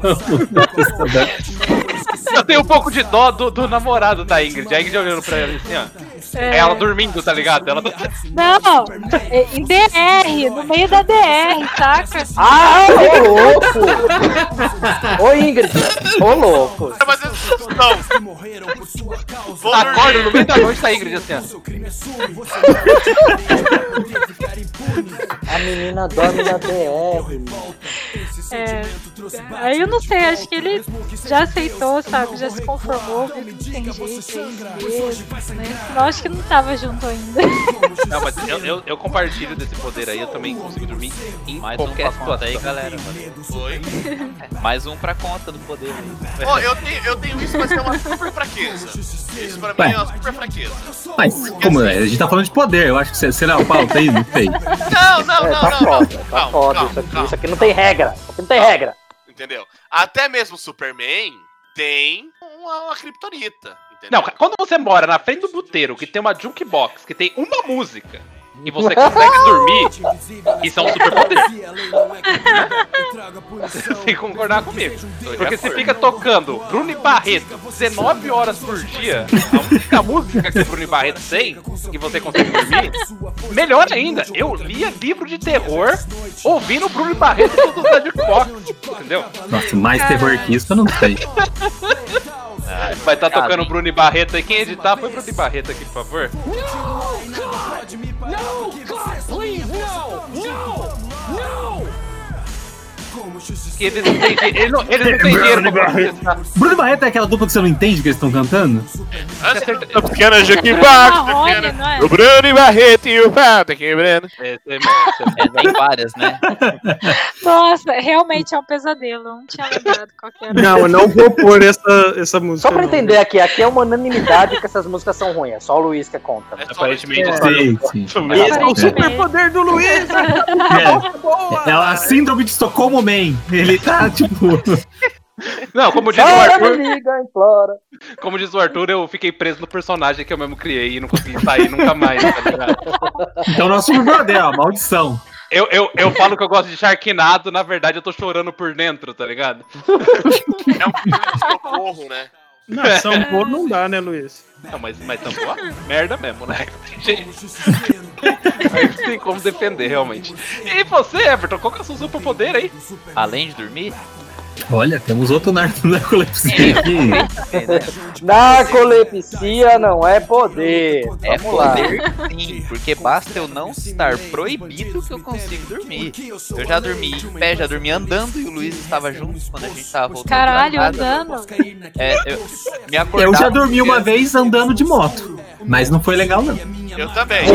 Eu tenho um pouco de dó do, do namorado da Ingrid. A Ingrid olhando pra ela assim, ó. É, Ela dormindo, tá ligado? Ela Não, é, em DR, no meio da DR, saca? Ah, ô louco! Ô Ingrid, ô louco. Mas não. Acorda no meio da noite da Ingrid assim, ó. A menina dorme na DR. É, aí eu não sei, acho que ele já aceitou, sabe? Já se conformou, viu que tem jeito, é né? Senão acho que não tava junto ainda. Não, mas eu, eu, eu compartilho desse poder aí, eu também consigo dormir em Mais um qualquer pra conta aí, situação. galera. Oi. Mais um pra conta do poder aí. Ó, eu tenho, eu tenho isso, mas é uma super fraqueza. Isso pra mim é uma super fraqueza. Mas, como é? A gente tá falando de poder. Eu acho que será o pauta aí, não sei. Não, não, É, não, tá não, foda, não. tá Calma, foda calma, isso aqui. calma. Isso aqui não tem regra. Isso aqui não tem regra. Entendeu? Até mesmo Superman tem uma, uma kriptonita. Entendeu? Não, quando você mora na frente do buteiro, que tem uma jukebox, que tem uma música, e você consegue dormir, isso é um super poder. Você tem que concordar comigo. Porque se fica tocando Bruno e Barreto 19 horas por dia, a única música que o Bruno e Barreto tem, e você consegue dormir, melhor ainda, eu lia livro de terror ouvindo o Bruno e Barreto todos da jukebox, entendeu? Nossa, mais terror que isso eu não sei. Vai estar Cara, tocando? Bruno e Barreto aí. Quem editar foi Bruno e Barreto aqui, por favor. Que eles não têm, eles não, eles não têm dinheiro pra processar. Bruno Barreto é aquela dupla que você não entende que eles estão cantando? A pequena É Marrone, não é? Bruno e Barreto e o Pato quebrando. É, é, é, É, tem várias, né? Nossa, realmente é um pesadelo. Não tinha lembrado qual que era. Não, eu não vou pôr essa, essa música. Só pra não. entender aqui, aqui é uma unanimidade que essas músicas são ruins. É só o Luiz que é contra. É Aparentemente, É. Sim, sim. Esse é o superpoder do Luiz! É, é a síndrome de Estocolmo Man. Ele tá, tipo. Não, como diz o Arthur, liga, implora. como diz o Arthur, eu fiquei preso no personagem que eu mesmo criei e não consegui sair nunca mais, tá ligado? Então, nosso superpoder, ó, maldição. Eu, eu, eu falo que eu gosto de Sharknado, na verdade eu tô chorando por dentro, tá ligado? É um filme de socorro, né? Não, Sampo não dá, né, Luiz? Não, mas, mas tampou a merda mesmo, né? Não tem como defender, realmente. E você, Everton, qual que é o seu superpoder aí? Além de dormir, Olha, temos outro nar- narcolepsia aqui. Narcolepsia não é poder. é Vamos lá. poder sim, porque basta eu não estar proibido que eu consigo dormir. Eu já dormi em pé, já dormi andando e o Luiz estava junto quando a gente tava voltando. Caralho, andando. É, eu me acordava. Eu já dormi uma vez andando de moto. Mas não foi legal, não. Eu também.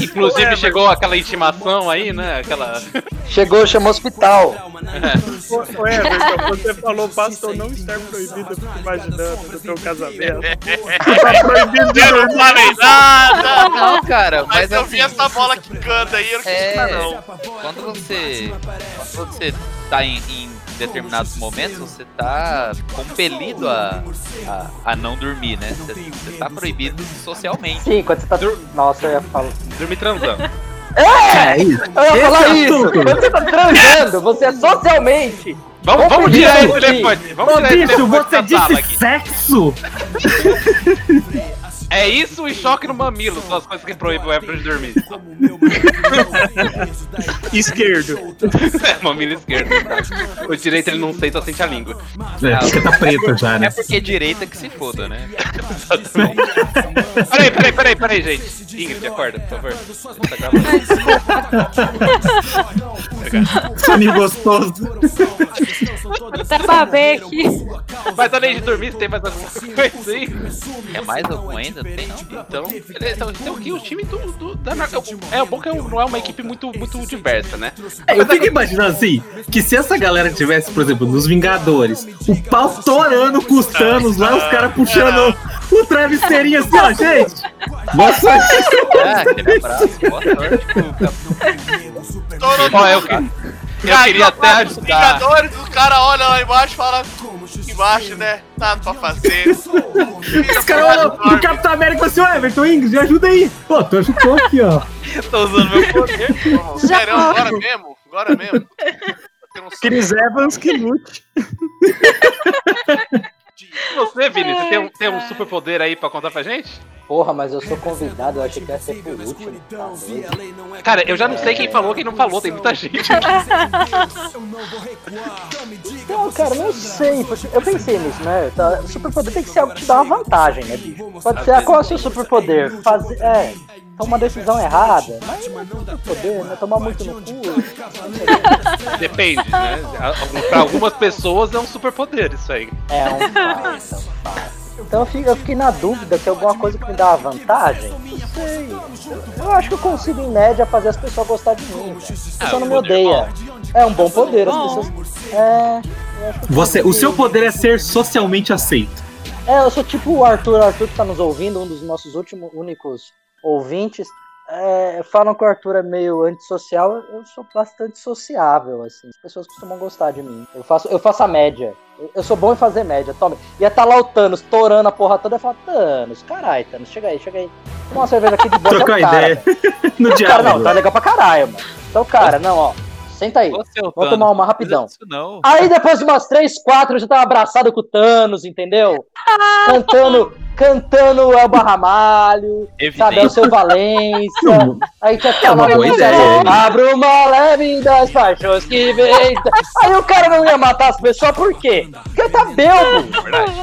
Inclusive chegou aquela intimação aí, né? Aquela. Chegou, chamou hospital. Ô, ô, Everton, você falou pastor não estar proibido, eu fico imaginando no teu casamento. tá proibido de Eu não falei nada! Não, cara, Mas mas eu assim, vi essa bola quicando aí, eu não quis É. não. quando você quando você tá em, em determinados momentos, você tá compelido a, a, a não dormir, né? Você, você tá proibido socialmente. Sim, quando você tá. Nossa, eu ia falar. Dormir transando. É isso. Eu ia falar é isso. Você tá transando, você é socialmente. Vamos, vamos tirar esse telefone. Vamos Ô, tirar esse bicho, telefone você disse sexo? É isso e choque no mamilo. São as coisas que proíbem o Everton de dormir. Esquerdo. É, mamilo esquerdo. O direito ele não sente, só sente a língua. É, porque tá preto já, né? É porque direita que se foda, né? Peraí, peraí, peraí, peraí, gente. Ingrid, acorda, por favor. Tá gravando. Soninho gostoso. Até babei aqui. Mas além de dormir, você tem mais alguma coisa aí? É mais algum ainda? Não tem não. Então, ele- então aqui o time do, do- da. É o bom que não é uma equipe muito, muito diversa, né? É, eu fico imaginando assim, que se essa galera tivesse, por exemplo, nos Vingadores, o pau torando com os Thanos lá, os caras puxando o travesseirinho assim, ó, gente. Boa sorte. Ah, aquele abraço. Boa sorte Ó, eu, eu Caiu queria até ajudar. Vingadores, o cara olha lá embaixo e fala. Embaixo, né? Nada pra fazer. Os caras olham pro Capitão América e falam assim, ó, Everton Ingrid, ajuda aí. Pô, tu ajudou aqui, ó. Tô usando meu poder. Sério, agora mesmo? Agora mesmo? Chris Evans que lute. Você, Vini, você tem um, tem um super poder aí pra contar pra gente? Porra, mas eu sou convidado, eu achei que ia ser por último. Doido. Cara, eu já não sei quem falou quem não falou, tem muita gente. Então, cara, não sei. Eu pensei nisso, né? Tá, Superpoder tem que ser algo que te dá uma vantagem, né, bicho? Pode ser, ah, qual é o seu superpoder? Fazer. É. Tomar uma decisão errada. Mas não é superpoder, né? Tomar muito no cu. Depende, né? Pra algumas pessoas é um super poder isso aí. É um fato, é um fato. Então eu fiquei, eu fiquei na dúvida que alguma coisa que me dá uma vantagem. Não sei. Eu, eu acho que eu consigo, em média, fazer as pessoas gostar de mim. As pessoas um não me odeiam. É um bom poder, as pessoas. É. Você, o seu poder é ser socialmente aceito. É, eu sou tipo o Arthur, o Arthur que tá nos ouvindo, um dos nossos últimos, únicos ouvintes. É, falam que o Arthur é meio antissocial, eu sou bastante sociável, assim. As pessoas costumam gostar de mim. Eu faço, eu faço a média. Eu, eu sou bom em fazer média, toma. Ia tá lá o Thanos torando a porra toda, eu falo, Thanos, caralho, Thanos, chega aí, chega aí. Toma uma cerveja aqui de boa, Trocar é o cara. ideia no Cara, não, diálogo. tá legal pra caralho, mano. Então, cara, não, ó, senta aí. Ô, seu Vamos Thanos, tomar uma rapidão. Aí depois de umas três, quatro, eu já tava abraçado com o Thanos, entendeu? Cantando, cantando o Elba Ramalho, sabe, é o seu Valência. Aí tinha que É uma falar ideia. você, Abra uma leve das paixões que vem. Aí o cara não ia matar as pessoas, por quê? Porque tá belbo.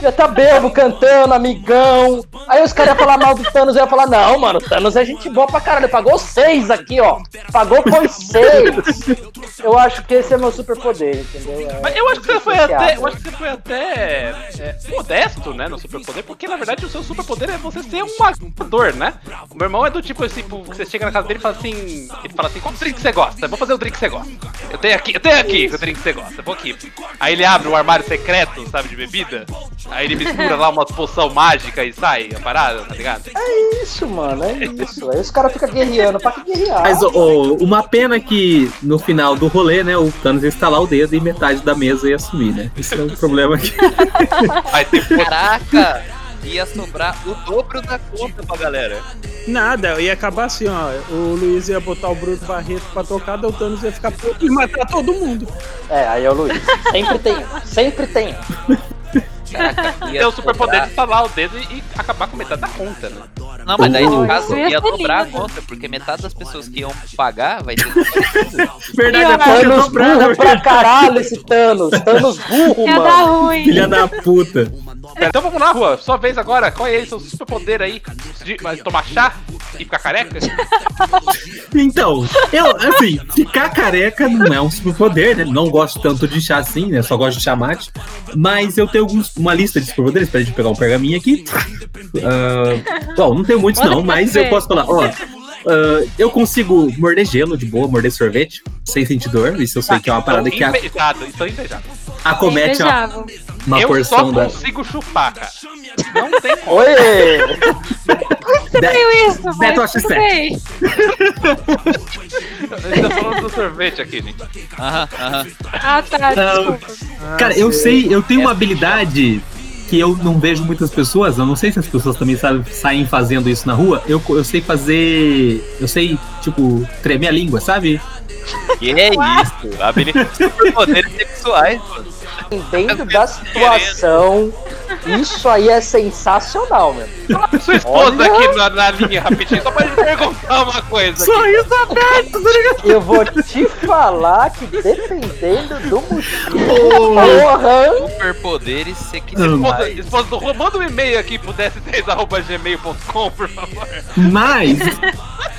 Já tá belbo, cantando, amigão. Aí os caras iam falar mal do Thanos, eu ia falar, não, mano, o Thanos é gente boa pra caralho. Pagou seis aqui, ó. Pagou foi seis. Eu acho que esse é meu superpoder, entendeu? É Mas eu acho que você foi até. Eu acho que você foi até é, modesto, né, no superpoder, porque na verdade o seu superpoder é você ser um ator, né? O meu irmão é do tipo assim, tipo, você chega na casa dele e fala assim. Ele fala assim, qual drink você gosta? Eu vou fazer o drink que você gosta. Eu tenho aqui, eu tenho aqui o drink que você gosta, vou aqui. Aí ele abre um armário secreto, sabe, de bebida. Aí ele mistura lá uma poção mágica e sai a parada, tá ligado? É isso, mano, é isso. Aí os caras ficam guerreando, pra que guerrear? Mas ô, uma pena que no final do rolê, né, o Thanos ia estalar o dedo e metade da mesa ia sumir, né? Esse é o problema aqui. Caraca! Ia sobrar o dobro da conta pra galera. Nada, ia acabar assim, ó. O Luiz ia botar o Bruno Barreto pra tocar, daí o Thanos ia ficar puto e matar todo mundo. É, aí é o Luiz. Sempre tem sempre tem. Caraca, ia ter o superpoder de estalar o dedo e, acabar com metade da conta, né? Não, mas daí no caso ia ia dobrar a conta, porque metade das pessoas que iam pagar vai ter Verdade, conta Thanos burro pra caralho esse Thanos. Thanos burro, Ia dar mano. ruim. Filha da puta. Então vamos lá, Rua. Sua vez agora. Qual é seu superpoder aí? De vai tomar chá e ficar careca? Então, eu, assim, ficar careca não é um superpoder, né? Não gosto tanto de chá assim, né? Só gosto de chá mate. Mas eu tenho alguns, uma lista de superpoderes, pra gente pegar um pergaminho aqui. Ah, bom, não tenho muitos não, mas eu posso falar, ó. Ah, eu consigo morder gelo de boa, morder sorvete, sem sentir dor. Isso eu sei que é uma parada que a- Invejado, estou invejado. acomete uma, uma eu porção só da. consigo chupar, cara. Não tem como. Oi! Veio isso, mas Beto tudo X7. bem. Gente tá falando do sorvete aqui, gente. Aham, aham. Ah, tá, desculpa. Cara, eu sei, eu tenho uma habilidade que eu não vejo muitas pessoas, eu não sei se as pessoas também saem fazendo isso na rua. Eu, eu sei fazer. Eu sei, tipo, tremer a língua, sabe? Que é isso? Habilidade poderes sexuais. Dentro da situação, isso aí é sensacional, meu. Sua esposa Olha. aqui na, na linha rapidinho, só pra te perguntar uma coisa. Sorriso aberto, tá ligado? Eu vou te falar que dependendo do motivo, porra, Superpoderes Esposa, sexuais. esposa do Juan, manda um e-mail aqui pro ds10.gmail.com, por favor. Mas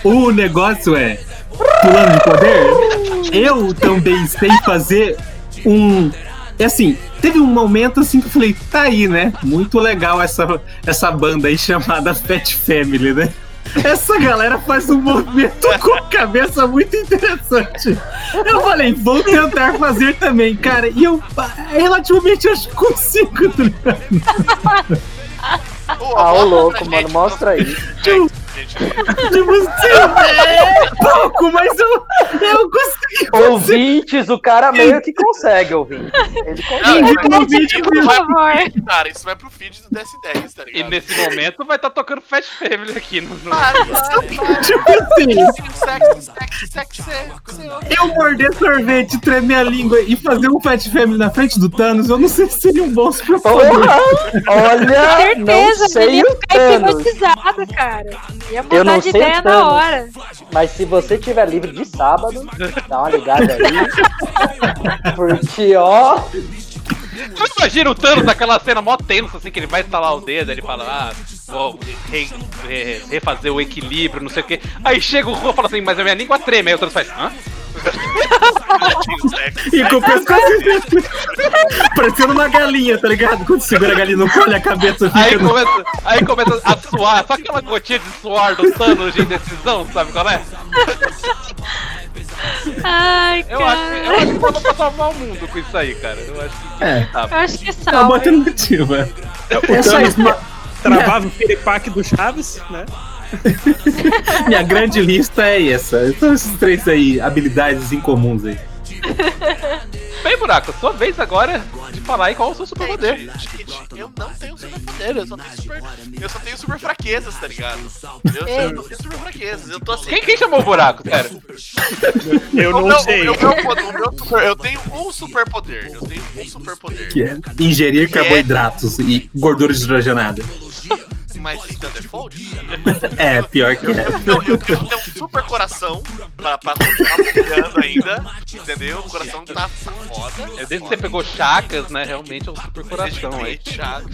o negócio é, pulando de poder, eu também sei fazer um. É assim, teve um momento assim que eu falei, tá aí, né? Muito legal essa, essa banda aí chamada Fat Family, né? Essa galera faz um movimento com a cabeça muito interessante. Eu falei, vou tentar fazer também, cara. E eu ah, relativamente acho que consigo, tá ligado? Ah, ô louco, mano, mostra aí. Tipo, Gente, tipo assim, é pouco, mas eu, eu consegui fazer. Ouvintes, o cara meio que consegue ouvir. Ele consegue. Por vai pro favor. feed, cara, isso vai pro feed do DS10, tá E ligado? nesse momento vai estar tocando Fat Family aqui no. Tipo assim, eu morder sorvete, tremer a língua e fazer um Fat Family na frente do Thanos, eu não sei se seria um bom superpoder. Porra! Olha, Certeza, não ele sei ia o ficar hipnotizado, cara. Ia Eu não mudar de sei ideia na hora. mas se você tiver livre de sábado, dá uma ligada aí. Porque, ó, Você imagina o Thanos naquela cena mó tensa, assim, que ele vai instalar o dedo, ele fala, ah, vou re- re- refazer o equilíbrio, não sei o quê. Aí chega o Juan e fala assim, mas a minha língua treme. Aí o Thanos faz, hã? E com o pescoço parecendo uma galinha, tá ligado? Quando segura a galinha no colo a cabeça Aí fica no... começa, aí começa a suar, só aquela gotinha de suor do Thanos de indecisão, sabe qual é? Ai, Eu acho, cara. eu acho que dava pra salvar o mundo com isso aí, cara. Eu acho que É. tá. Eu acho que É uma salva. alternativa. O Thanos travava o piripaque do Chaves, né? Minha grande lista é essa. São esses três aí, habilidades incomuns aí. Bem, buraco, sua vez agora de falar aí qual é o seu superpoder. Gente, eu não tenho superpoder, eu só tenho super. Eu só tenho super fraquezas, tá ligado? Eu, Ei. eu tenho super fraquezas. Eu tô assim. Quem, quem chamou o buraco, sério? Eu o não meu- sei. o meu o meu super- eu tenho um superpoder. Eu tenho um superpoder. Que é ingerir Que é- carboidratos e gordura hidrogenada. Mas então default? É, pior que é. Eu, tenho um super coração pra, pra continuar ainda. Entendeu? O coração tá, tá foda. É desde que você pegou chacas, né? Realmente é um super coração aí. Chato.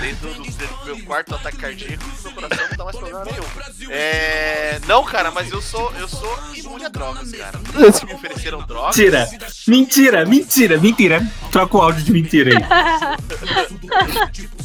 Desde o do, do meu quarto ataque cardíaco, meu coração não dá mais problema nenhum. É. Não, cara, mas eu sou. Eu sou imune a drogas, cara. Que me ofereceram drogas. Mentira! Mentira, mentira, mentira. Troca o áudio de mentira aí.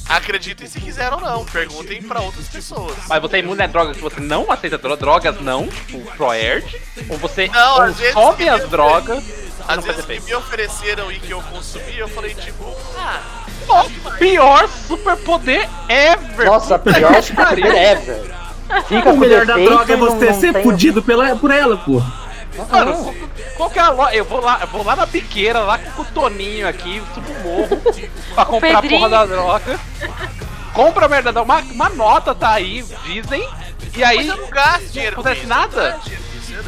Acreditem se quiser ou não. Perguntem pra outras pessoas. Mas você é imune a drogas que você não aceita dro- drogas, não, tipo Proerd, ou você Não, às vezes que as drogas, Às não vezes que me ofereceram e que eu consumi, eu falei tipo, ah, O pior superpoder ever! nossa, pior que pariu. super ever. Fica O melhor da droga é e não- você não ser fudido pela, por ela, pô. Mano, qual, que é a loja? Eu vou lá, eu vou lá na biqueira, lá com o Toninho aqui, subo o morro, pra comprar a porra da droga. Compra a merda da uma, uma nota tá aí, dizem. E aí, mas eu não gasto dinheiro não acontece nada?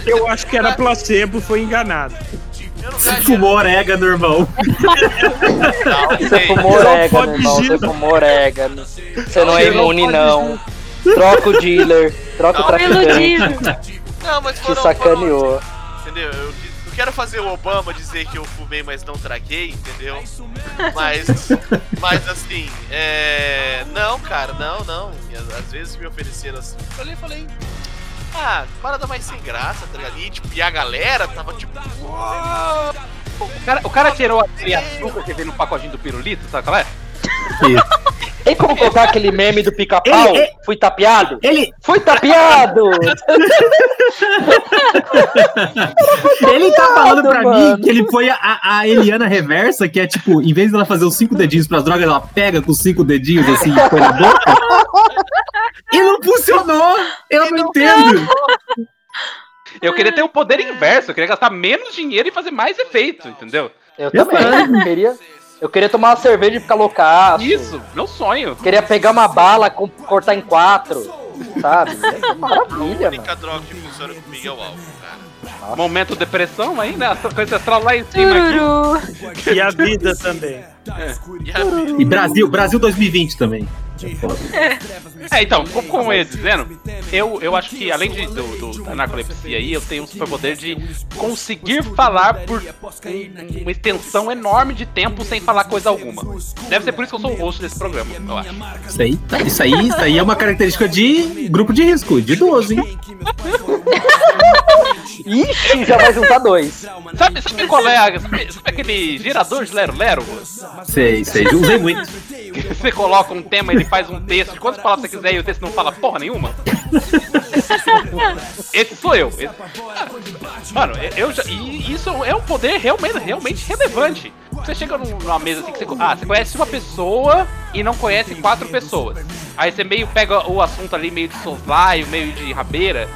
Eu- acho que era placebo, foi enganado. Você fumou orégano, irmão. Você fumou orégano, irmão. Você fumou orégano. Você não é imune, não. Troca o dealer. Troca o Não, traficante. Não, mas Te foram, sacaneou. foram- Entendeu? Eu, eu quero fazer o Obama dizer que eu fumei, mas não traguei, entendeu? Mas, mas assim, é. Não, cara, não, não. E às, vezes me ofereceram assim. Eu olhei e falei. Ah, parada mais sem graça, tá ligado? E, tipo, e a galera tava tipo. "Uau!" O cara, o cara tirou aquele açúcar que veio no pacotinho do pirulito, sabe qual é? Tem como colocar aquele meme do pica-pau? Ele- Fui tapeado? Ele, Fui tapeado! ele tá falando pra mano. mim que ele foi a, a Eliana reversa, que é tipo, em vez dela fazer os cinco dedinhos pras drogas, ela pega com os cinco dedinhos assim e põe na boca. E não funcionou! Eu não entendo! Eu queria ter o poder inverso, eu queria gastar menos dinheiro e fazer mais efeito, entendeu? Eu Eu também. também. Queria, Eu queria tomar uma cerveja e ficar loucaço. Isso, meu sonho. Queria pegar uma bala, com- cortar em quatro. Sabe? É maravilha, A mano. única droga que funciona comigo é o álcool, cara. Momento depressão aí, né? A coisa astral lá em cima aqui. E a vida também. E a vida? E Brasil, Brasil 2020 também. É, então, co- como eu ia dizendo, eu, eu acho que além de, do, do- da narcolepsia aí, eu tenho um superpoder de conseguir falar por um- uma extensão enorme de tempo sem falar coisa alguma. Deve ser por isso que eu sou o host desse programa, eu acho. Isso aí, tá- isso aí, isso aí é uma característica de grupo de risco, de idoso, hein? Ixi, já vai juntar dois. Sabe, sabe qual é a, sabe, sabe aquele gerador de Lero Lero? Sei, sei, usei muito. Você coloca um tema e ele faz um texto de quantas palavras você quiser e o texto não fala porra nenhuma? Esse sou eu. Esse- Mano, eu já. E isso é um poder realmente, realmente relevante. Você chega num- numa mesa assim que você. Ah, você conhece uma pessoa e não conhece quatro pessoas. Aí você meio pega o assunto ali meio de soslaio, meio de rabeira.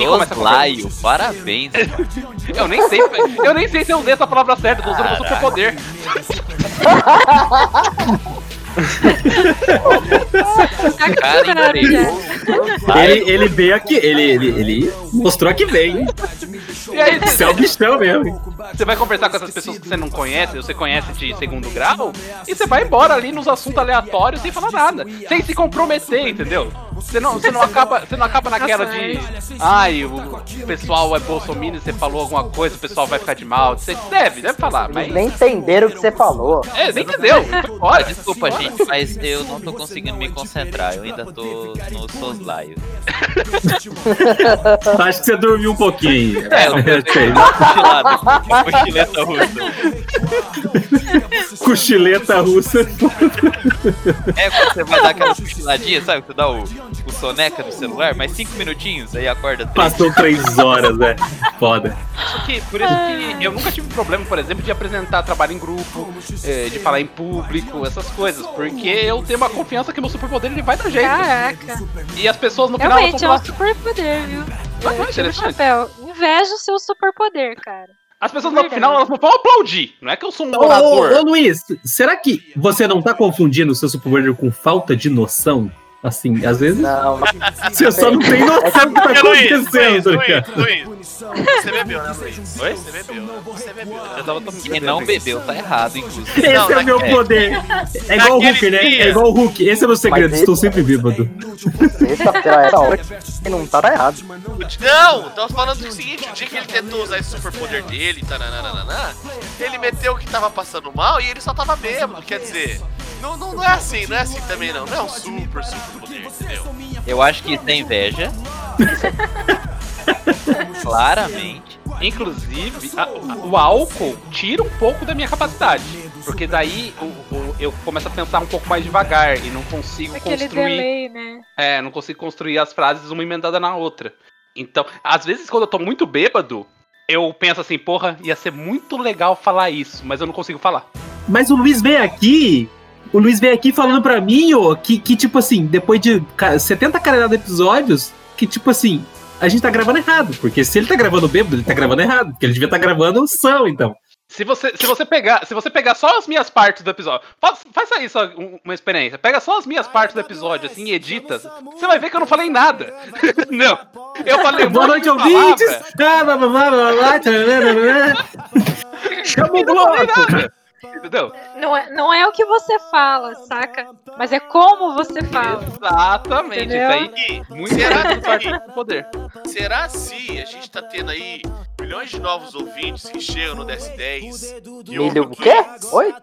E. Soslaio, parabéns. Eu nem sei, eu nem sei se eu usei essa palavra certa, tô usando meu superpoder. Tá Cara. Ele, ele veio aqui, ele, ele, ele mostrou que vem, hein? E aí Você é o bichão mesmo. Você vai conversar com essas pessoas que você não conhece, ou você conhece de segundo grau, e você vai embora ali nos assuntos aleatórios sem falar nada, sem se comprometer, entendeu? Você não, você não acaba, você não acaba naquela de, ai, o pessoal é bolsominion, você falou alguma coisa, o pessoal vai ficar de mal. Você deve, deve falar, mas Nem entenderam o que você falou. é, nem entendeu. Embora. desculpa, gente, mas eu não tô conseguindo me concentrar. Eu ainda tô no soslaio. Acho que você dormiu um pouquinho. É, eu sei. Cochilada. Cochileta russa. Cochileta russa. É quando você vai dar aquela cochiladinha, sabe? Você dá o, o soneca no celular, mais cinco minutinhos, aí acorda três. Passou três horas, né? Foda. Que- por isso que eu nunca tive problema, por exemplo, de apresentar trabalho em grupo, eh, de falar em público, essas coisas, porque eu tenho uma confiança que meu superpoder ele vai dar jeito. Caraca. E as pessoas no final Realmente é um superpoder, viu? Ah, o interessante. chapéu. Inveja o seu superpoder, cara. As pessoas no final elas não vão aplaudir. Não é que eu sou um Ô, ô, orador. ô, Luiz, será que você não tá confundindo o seu superpoder com falta de noção? Assim, às vezes Não, você só não tem noção do que tá Luiz, Luiz, acontecendo, Luiz, cara. Luiz. Você bebeu, né, Luiz? Oi? Você bebeu. né? Você bebeu. Eu tava tomando Quem não bebeu tá errado, inclusive. Esse Não, é o meu poder. É igual o Hulk, né? É igual o Hulk. Esse é o meu segredo. Mas Estou sempre bêbado. sexta-feira é hora. Quem não tá, errado. Não, tô falando do seguinte, o dia que ele tentou usar esse superpoder dele, tananana, ele meteu que tava passando mal e ele só tava bêbado, quer dizer, não, não, não é assim, não é assim também não, não é um super superpoder, entendeu? Eu acho que isso é inveja. Claramente. Inclusive, a- a- o álcool tira um pouco da minha capacidade. Porque daí o- o- eu começo a pensar um pouco mais devagar e não consigo Aquele construir. delay, né? É, não consigo construir as frases uma emendada na outra. Então, às vezes quando eu tô muito bêbado, eu penso assim, porra, ia ser muito legal falar isso, mas eu não consigo falar. Mas o Luiz veio aqui. O Luiz veio aqui falando pra mim, ô, que, que tipo assim, depois de ca- 70 caralhadas de episódios, que tipo assim, a gente tá gravando errado. Porque se ele tá gravando bêbado, ele tá gravando errado. Porque ele devia estar tá gravando são, então. Se você, se você pegar, se você pegar só as minhas partes do episódio, faz, faz aí só um- uma experiência. Pega só as minhas partes do episódio assim, edita. Você vai ver que eu não falei nada. não. Eu falei Boa noite, ouvintes! Chama o bloco. Entendeu? Não é, não é o que você fala, saca? Mas é como você fala. Exatamente. Entendeu? Isso aí, muito Será do poder. Será se a gente tá tendo aí milhões de novos ouvintes que chegam no DS10 e ouvem Milho, o quê? Oi?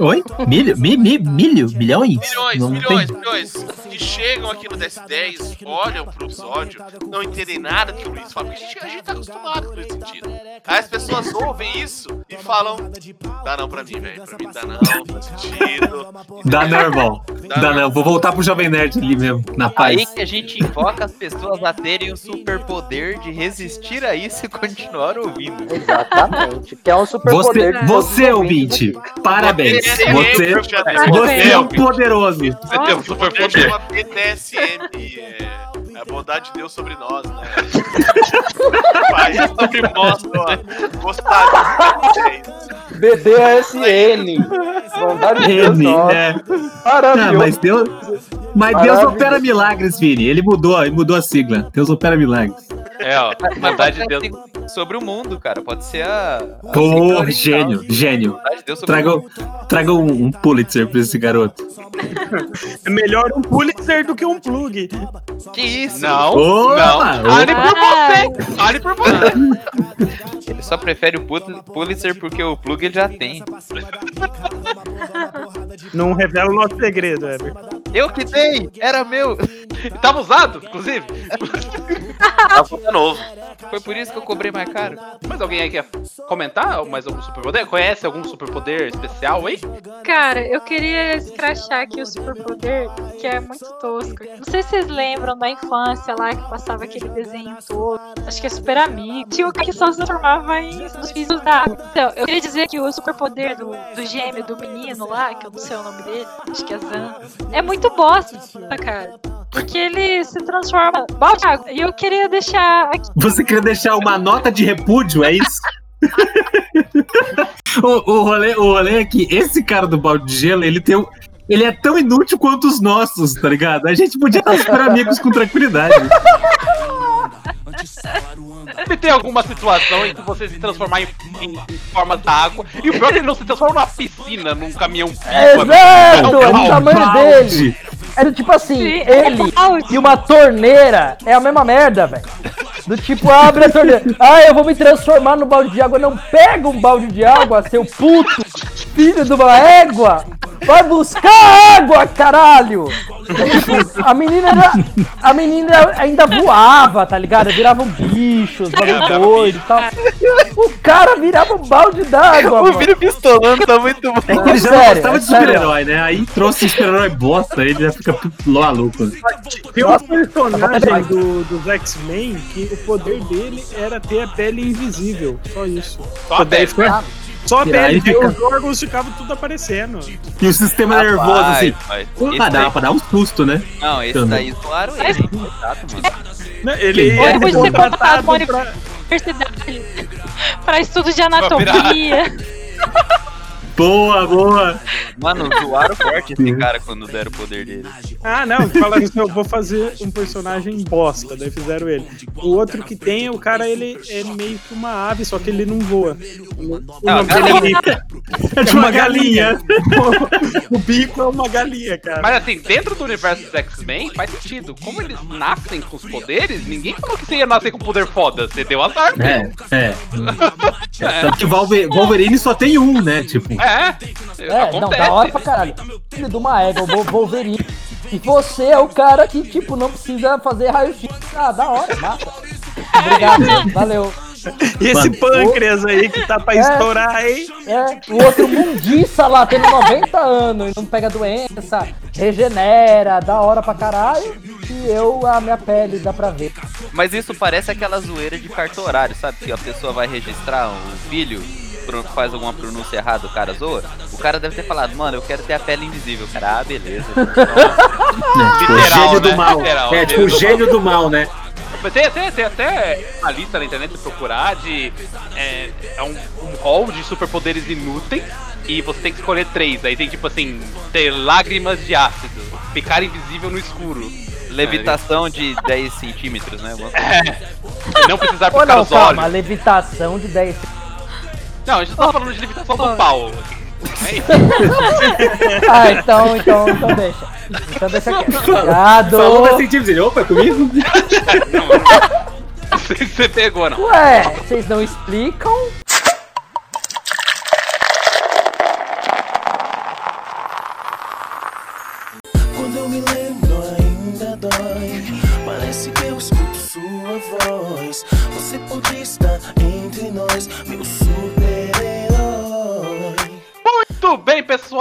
Oi? Milho? Mi, mi, milho? Milhões? Milhões, Não milhões, tem- milhões que chegam aqui no DS10, olham pro episódio, não entendem nada que o Luiz fala, porque a gente, a gente tá acostumado com esse sentido. Aí as pessoas ouvem isso e falam, dá não pra mim, velho, pra mim dá não, faz sentido. Dá não, irmão. Dá Dá não. não. Vou voltar pro Jovem Nerd ali mesmo, na Aí paz. que a gente invoca as pessoas a terem o superpoder de resistir a isso e continuar ouvindo. Exatamente. Que é um super Você, poder. de você ouvinte, parabéns. Você- Você, você- é um poderoso. Você tem um O super poder chama BDSM, é, É a bondade de Deus sobre nós, né? Pai, é sobre nós, ó. Gostado. É isso. BDSN. Bondade de Deus, né? Maravilhoso. Não, mas Deus, mas Deus opera milagres, Vini. Ele mudou, ele mudou a sigla. Deus opera milagres. É, ó. Bondade de Deus. Sobre o mundo, cara. Pode ser a. a Pô, síndrome de gênio, gênio. De Traga, traga um, um Pulitzer pra esse garoto. É melhor um Pulitzer do que um plug. Que isso? Não, Opa, não. Fale por você. Fale por você. Ele só prefere o Pul- Pulitzer porque o plug ele já tem. Não revela o nosso segredo, Ever. Eu que dei! Era meu! Tava usado, inclusive. Tá novo. Foi por isso que eu cobrei mais caro. Mas alguém aí quer comentar mais algum superpoder? Conhece algum superpoder especial aí? Cara, eu queria escrachar aqui o superpoder, que é muito tosco. Não sei se vocês lembram da infância lá que passava aquele desenho todo. Acho que é super amigo. Tinha o cara que só se transformava em filhos da água. Então, eu queria dizer que o superpoder do, do gêmeo, do menino lá, que eu não sei o nome dele, acho que é Zan, é muito bosta, cara. Porque ele se transforma. Água. E eu queria deixar aqui. Você quer deixar uma nota de repúdio, é isso? o, o, rolê, o rolê é que esse cara do balde de gelo, ele tem um- Ele é tão inútil quanto os nossos, tá ligado? A gente podia estar super amigos com tranquilidade. Deve ter alguma situação em que você se transformar em, em, em formas da água e o brother não se transforma numa piscina, num caminhão pipa. Exato! É É do tamanho balde. dele. É do tipo assim, Sim, ele é e uma torneira é a mesma merda, velho. Do tipo, abre a torneira. Ah, eu vou me transformar no balde de água. Não pega um balde de água, seu puto, filho de uma égua. Vai buscar água, caralho! Tipo, a menina era, A menina ainda voava, tá ligado? Virava um bicho, os bagulho doido e tal. O cara virava um balde d'água, O. Vini pistolando tá muito bom. É que ele já Sério, gostava é de super-herói, né? Aí trouxe super-herói bosta, ele já fica maluco. Tem um personagem do, dos X-Men que o poder dele era ter a pele invisível. Só isso. Só a pele. Só a pele, fica- os órgãos ficavam tudo aparecendo. E o sistema nervoso, assim. Rapaz, Pô, dá daí- pra dar um susto, né? Não, esse Também. daí zoaram ele. hein? Exato, mano. Né, Ele é ele pode ser contratado contratado pra pra... universidade pra estudo de anatomia. Boa, boa. Mano, zoaram forte esse cara quando deram o poder dele. Ah, não, falaram assim, eu vou fazer um personagem bosta, daí fizeram ele. O outro que tem, o cara, ele é meio que uma ave, só que ele não voa. O Não, nome dele é Mica. É de uma galinha. o bico é uma galinha, cara. Mas assim, dentro do universo dos X-Men, faz sentido. Como eles nascem com os poderes, ninguém falou que você ia nascer com poder foda. Você deu azar. É, é. Tanto que Wolver- Wolverine só tem um, né? Tipo, É, É, acontece. não, da hora pra caralho. Filho de uma égua, o Wolverine. E você é o cara que, tipo, não precisa fazer raio-x. Ah, da hora, massa. Obrigado, valeu. E esse Mano. pâncreas aí que tá pra É. estourar, hein? É, o outro mundiça lá, tendo 90 anos e não pega doença, regenera, da hora pra caralho. E eu, a minha pele, dá pra ver. Mas isso parece aquela zoeira de cartorário, sabe? Que a pessoa vai registrar um filho, faz alguma pronúncia errada, o cara zoa. O cara deve ter falado, mano, eu quero ter a pele invisível. Cara, ah, beleza. tipo, o Literal, gênio né? do mal. Literal, é, tipo, o literal. gênio do mal, né? Tem, tem, tem até uma lista na internet pra procurar de. É, é um, um hall de superpoderes inúteis e você tem que escolher três. Aí tem tipo assim: ter lágrimas de ácido, ficar invisível no escuro, Levitação de 10 centímetros, né? É, não precisar Ou piscar não, os calma, olhos. levitação de 10. Não, a gente tá falando de levitação do pau. É isso. Ah, então, então, então deixa. Então deixa quieto. Obrigado. Falou da centímetros. Ele, opa, é comigo? Você pegou, não. Ué, vocês não explicam?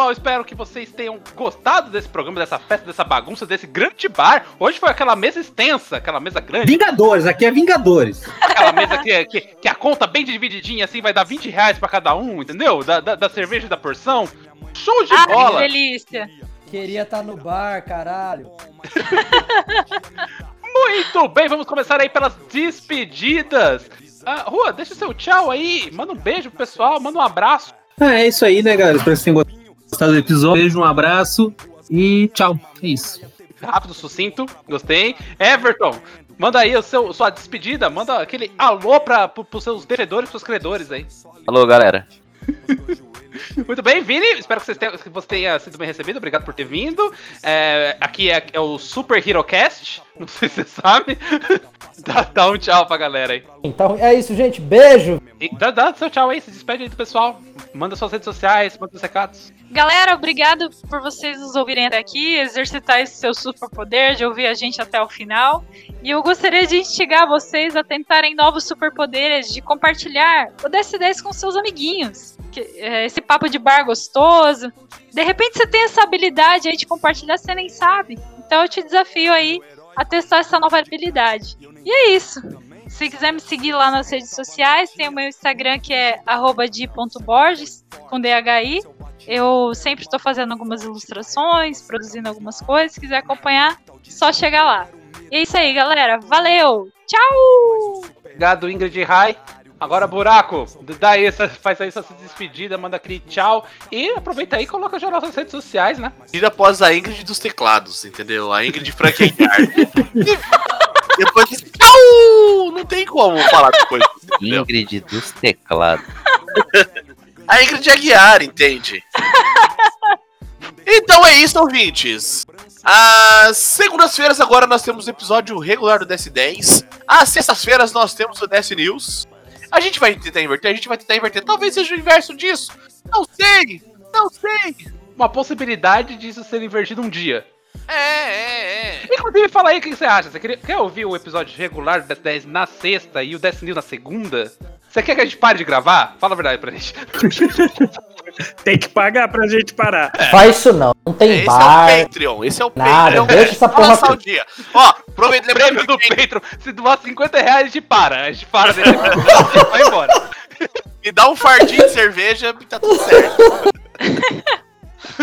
Pessoal. Espero que vocês tenham gostado desse programa, dessa festa, dessa bagunça, desse grande bar. Hoje foi aquela mesa extensa, aquela mesa grande, Vingadores, aqui é Vingadores. aquela mesa que, que, que a conta bem divididinha, assim, vai dar 20 reais pra cada um, entendeu? Da, da, da cerveja e da porção. Show de Ah, que bola! delícia. Queria estar no bar, caralho. Muito bem, vamos começar aí pelas despedidas. Ah, Rua, deixa o seu tchau aí. Manda um beijo pro pessoal, manda um abraço. Ah, é isso aí, né, galera? Espero que vocês tenham gostado do episódio. Beijo, um abraço e tchau. É isso. Rápido, sucinto, gostei. Everton, manda aí o seu, sua despedida, manda aquele alô pra, pro, pros seus devedores, pros credores aí. Alô, galera. Muito bem, Vini, espero que você tenha, que você tenha sido bem recebido, obrigado por ter vindo. É, aqui é, é o Super Hero Cast, não sei se você sabe. dá, dá um tchau pra galera aí. Então é isso, gente. Beijo. E dá, dá seu tchau aí, se despede aí do pessoal. Manda suas redes sociais, manda seus recados. Galera, obrigado por vocês nos ouvirem até aqui, exercitar esse seu superpoder de ouvir a gente até o final. E eu gostaria de instigar vocês a tentarem novos superpoderes, de compartilhar o DS10 com seus amiguinhos. É, esse papo de bar gostoso. De repente você tem essa habilidade aí de compartilhar, você nem sabe. Então eu te desafio aí a testar essa nova habilidade. E é isso. Se quiser me seguir lá nas redes sociais, tem o meu Instagram que é di.borges, com DHI. Eu sempre estou fazendo algumas ilustrações, produzindo algumas coisas. Se quiser acompanhar, só chegar lá. E é isso aí, galera. Valeu! Tchau! Obrigado, Ingrid Rai. Agora, Buraco, dá aí essa, faz aí essa despedida, manda aquele tchau. E aproveita aí e coloca já nas redes sociais, né? Tira após a Ingrid dos teclados, entendeu? A Ingrid Frankenstein. Depois que. Tchau! Não tem como falar depois. Ingrid dos teclados. A Ingrid Aguiar, entende? Então é isso, ouvintes. Às segundas-feiras agora nós temos o episódio regular do DS10. Às sextas-feiras nós temos o DS News. A gente vai tentar inverter, a gente vai tentar inverter. Talvez seja o inverso disso. Não sei, não sei. Uma possibilidade disso ser invertido um dia. É, é, é. Inclusive, fala aí o que você acha. Você queria- quer ouvir o episódio regular do DS10 na sexta e o DS News na segunda? Você quer que a gente pare de gravar? Fala a verdade pra gente. Tem que pagar pra gente parar. Faz isso não. Não tem Esse bar. é o Patreon, esse é o Nada, Patreon. deixa essa porra Nossa, aqui. o dia. Ó, aproveita lembrando Prêmio do Patreon. Se doar 50 reais, a gente para. A gente para gente vai embora. Me dá um fardinho de cerveja e tá tudo certo.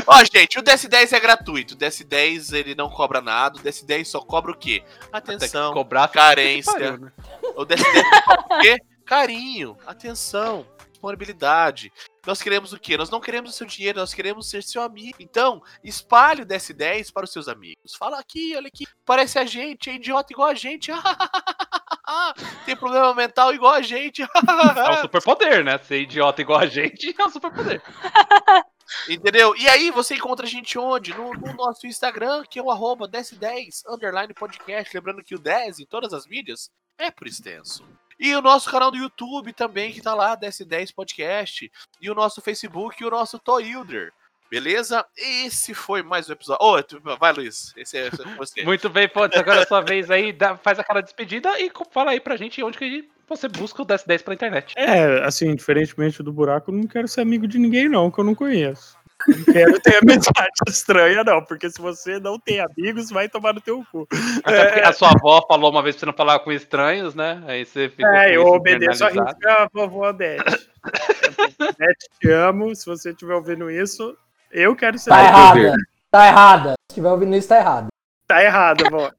Ó, gente, o DS10 é gratuito. O DS10 ele não cobra nada. O DS10 só cobra o quê? Atenção, que cobrar carência. Pariu, né? O DS10 cobra o quê? Carinho, atenção, disponibilidade. Nós queremos o quê? Nós não queremos o seu dinheiro, nós queremos ser seu amigo. Então, espalhe o DS10 para os seus amigos. Fala aqui, olha aqui, parece a gente, é idiota igual a gente. Tem problema mental igual a gente. É um superpoder, né? Ser idiota igual a gente é um superpoder. Entendeu? E aí você encontra a gente onde? No, no nosso Instagram, que é o arroba 1010 underline podcast. Lembrando que o 10 em todas as mídias é por extenso. E o nosso canal do YouTube também, que tá lá, 1010 podcast. E o nosso Facebook e o nosso Toilder. Beleza? Esse foi mais um episódio. Ô, tu- vai, Luiz. Esse é esse é você. Muito bem, Pontes. Agora é a sua vez aí. dá- faz aquela despedida e fala aí pra gente onde que você busca o DS10 pela internet. É, assim, diferentemente do buraco, eu não quero ser amigo de ninguém, não, que eu não conheço. Não quero ter amizade estranha, não, porque se você não tem amigos, vai tomar no teu cu. Até porque a sua avó falou uma vez pra você não falar com estranhos, né? Aí você fica. É, eu obedeço a risca a vovó Beth. Beth, te amo. Se você estiver ouvindo isso, eu quero ser Tá errada. Clover. Tá errada. Se estiver ouvindo isso, tá errado. Tá errado, vó.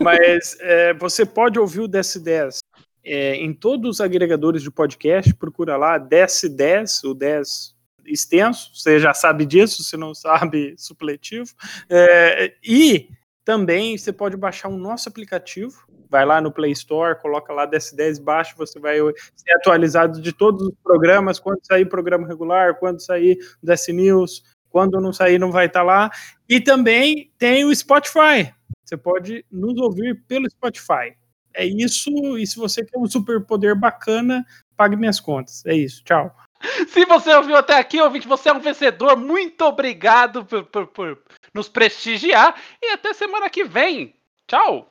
Mas é, você pode ouvir o DS10 é, em todos os agregadores de podcast. Procura lá, DS10, o 10 extenso. Você já sabe disso, se não sabe, supletivo. É, e também você pode baixar o nosso aplicativo. Vai lá no Play Store, coloca lá DS10, baixa, você vai ser atualizado de todos os programas, quando sair programa regular, quando sair DS News, quando não sair não vai estar lá. E também tem o Spotify. Você pode nos ouvir pelo Spotify. É isso, e se você quer um superpoder bacana, pague minhas contas. É isso, tchau. Se você ouviu até aqui, ouvinte, você é um vencedor. Muito obrigado por, por- por nos prestigiar. E até semana que vem. Tchau!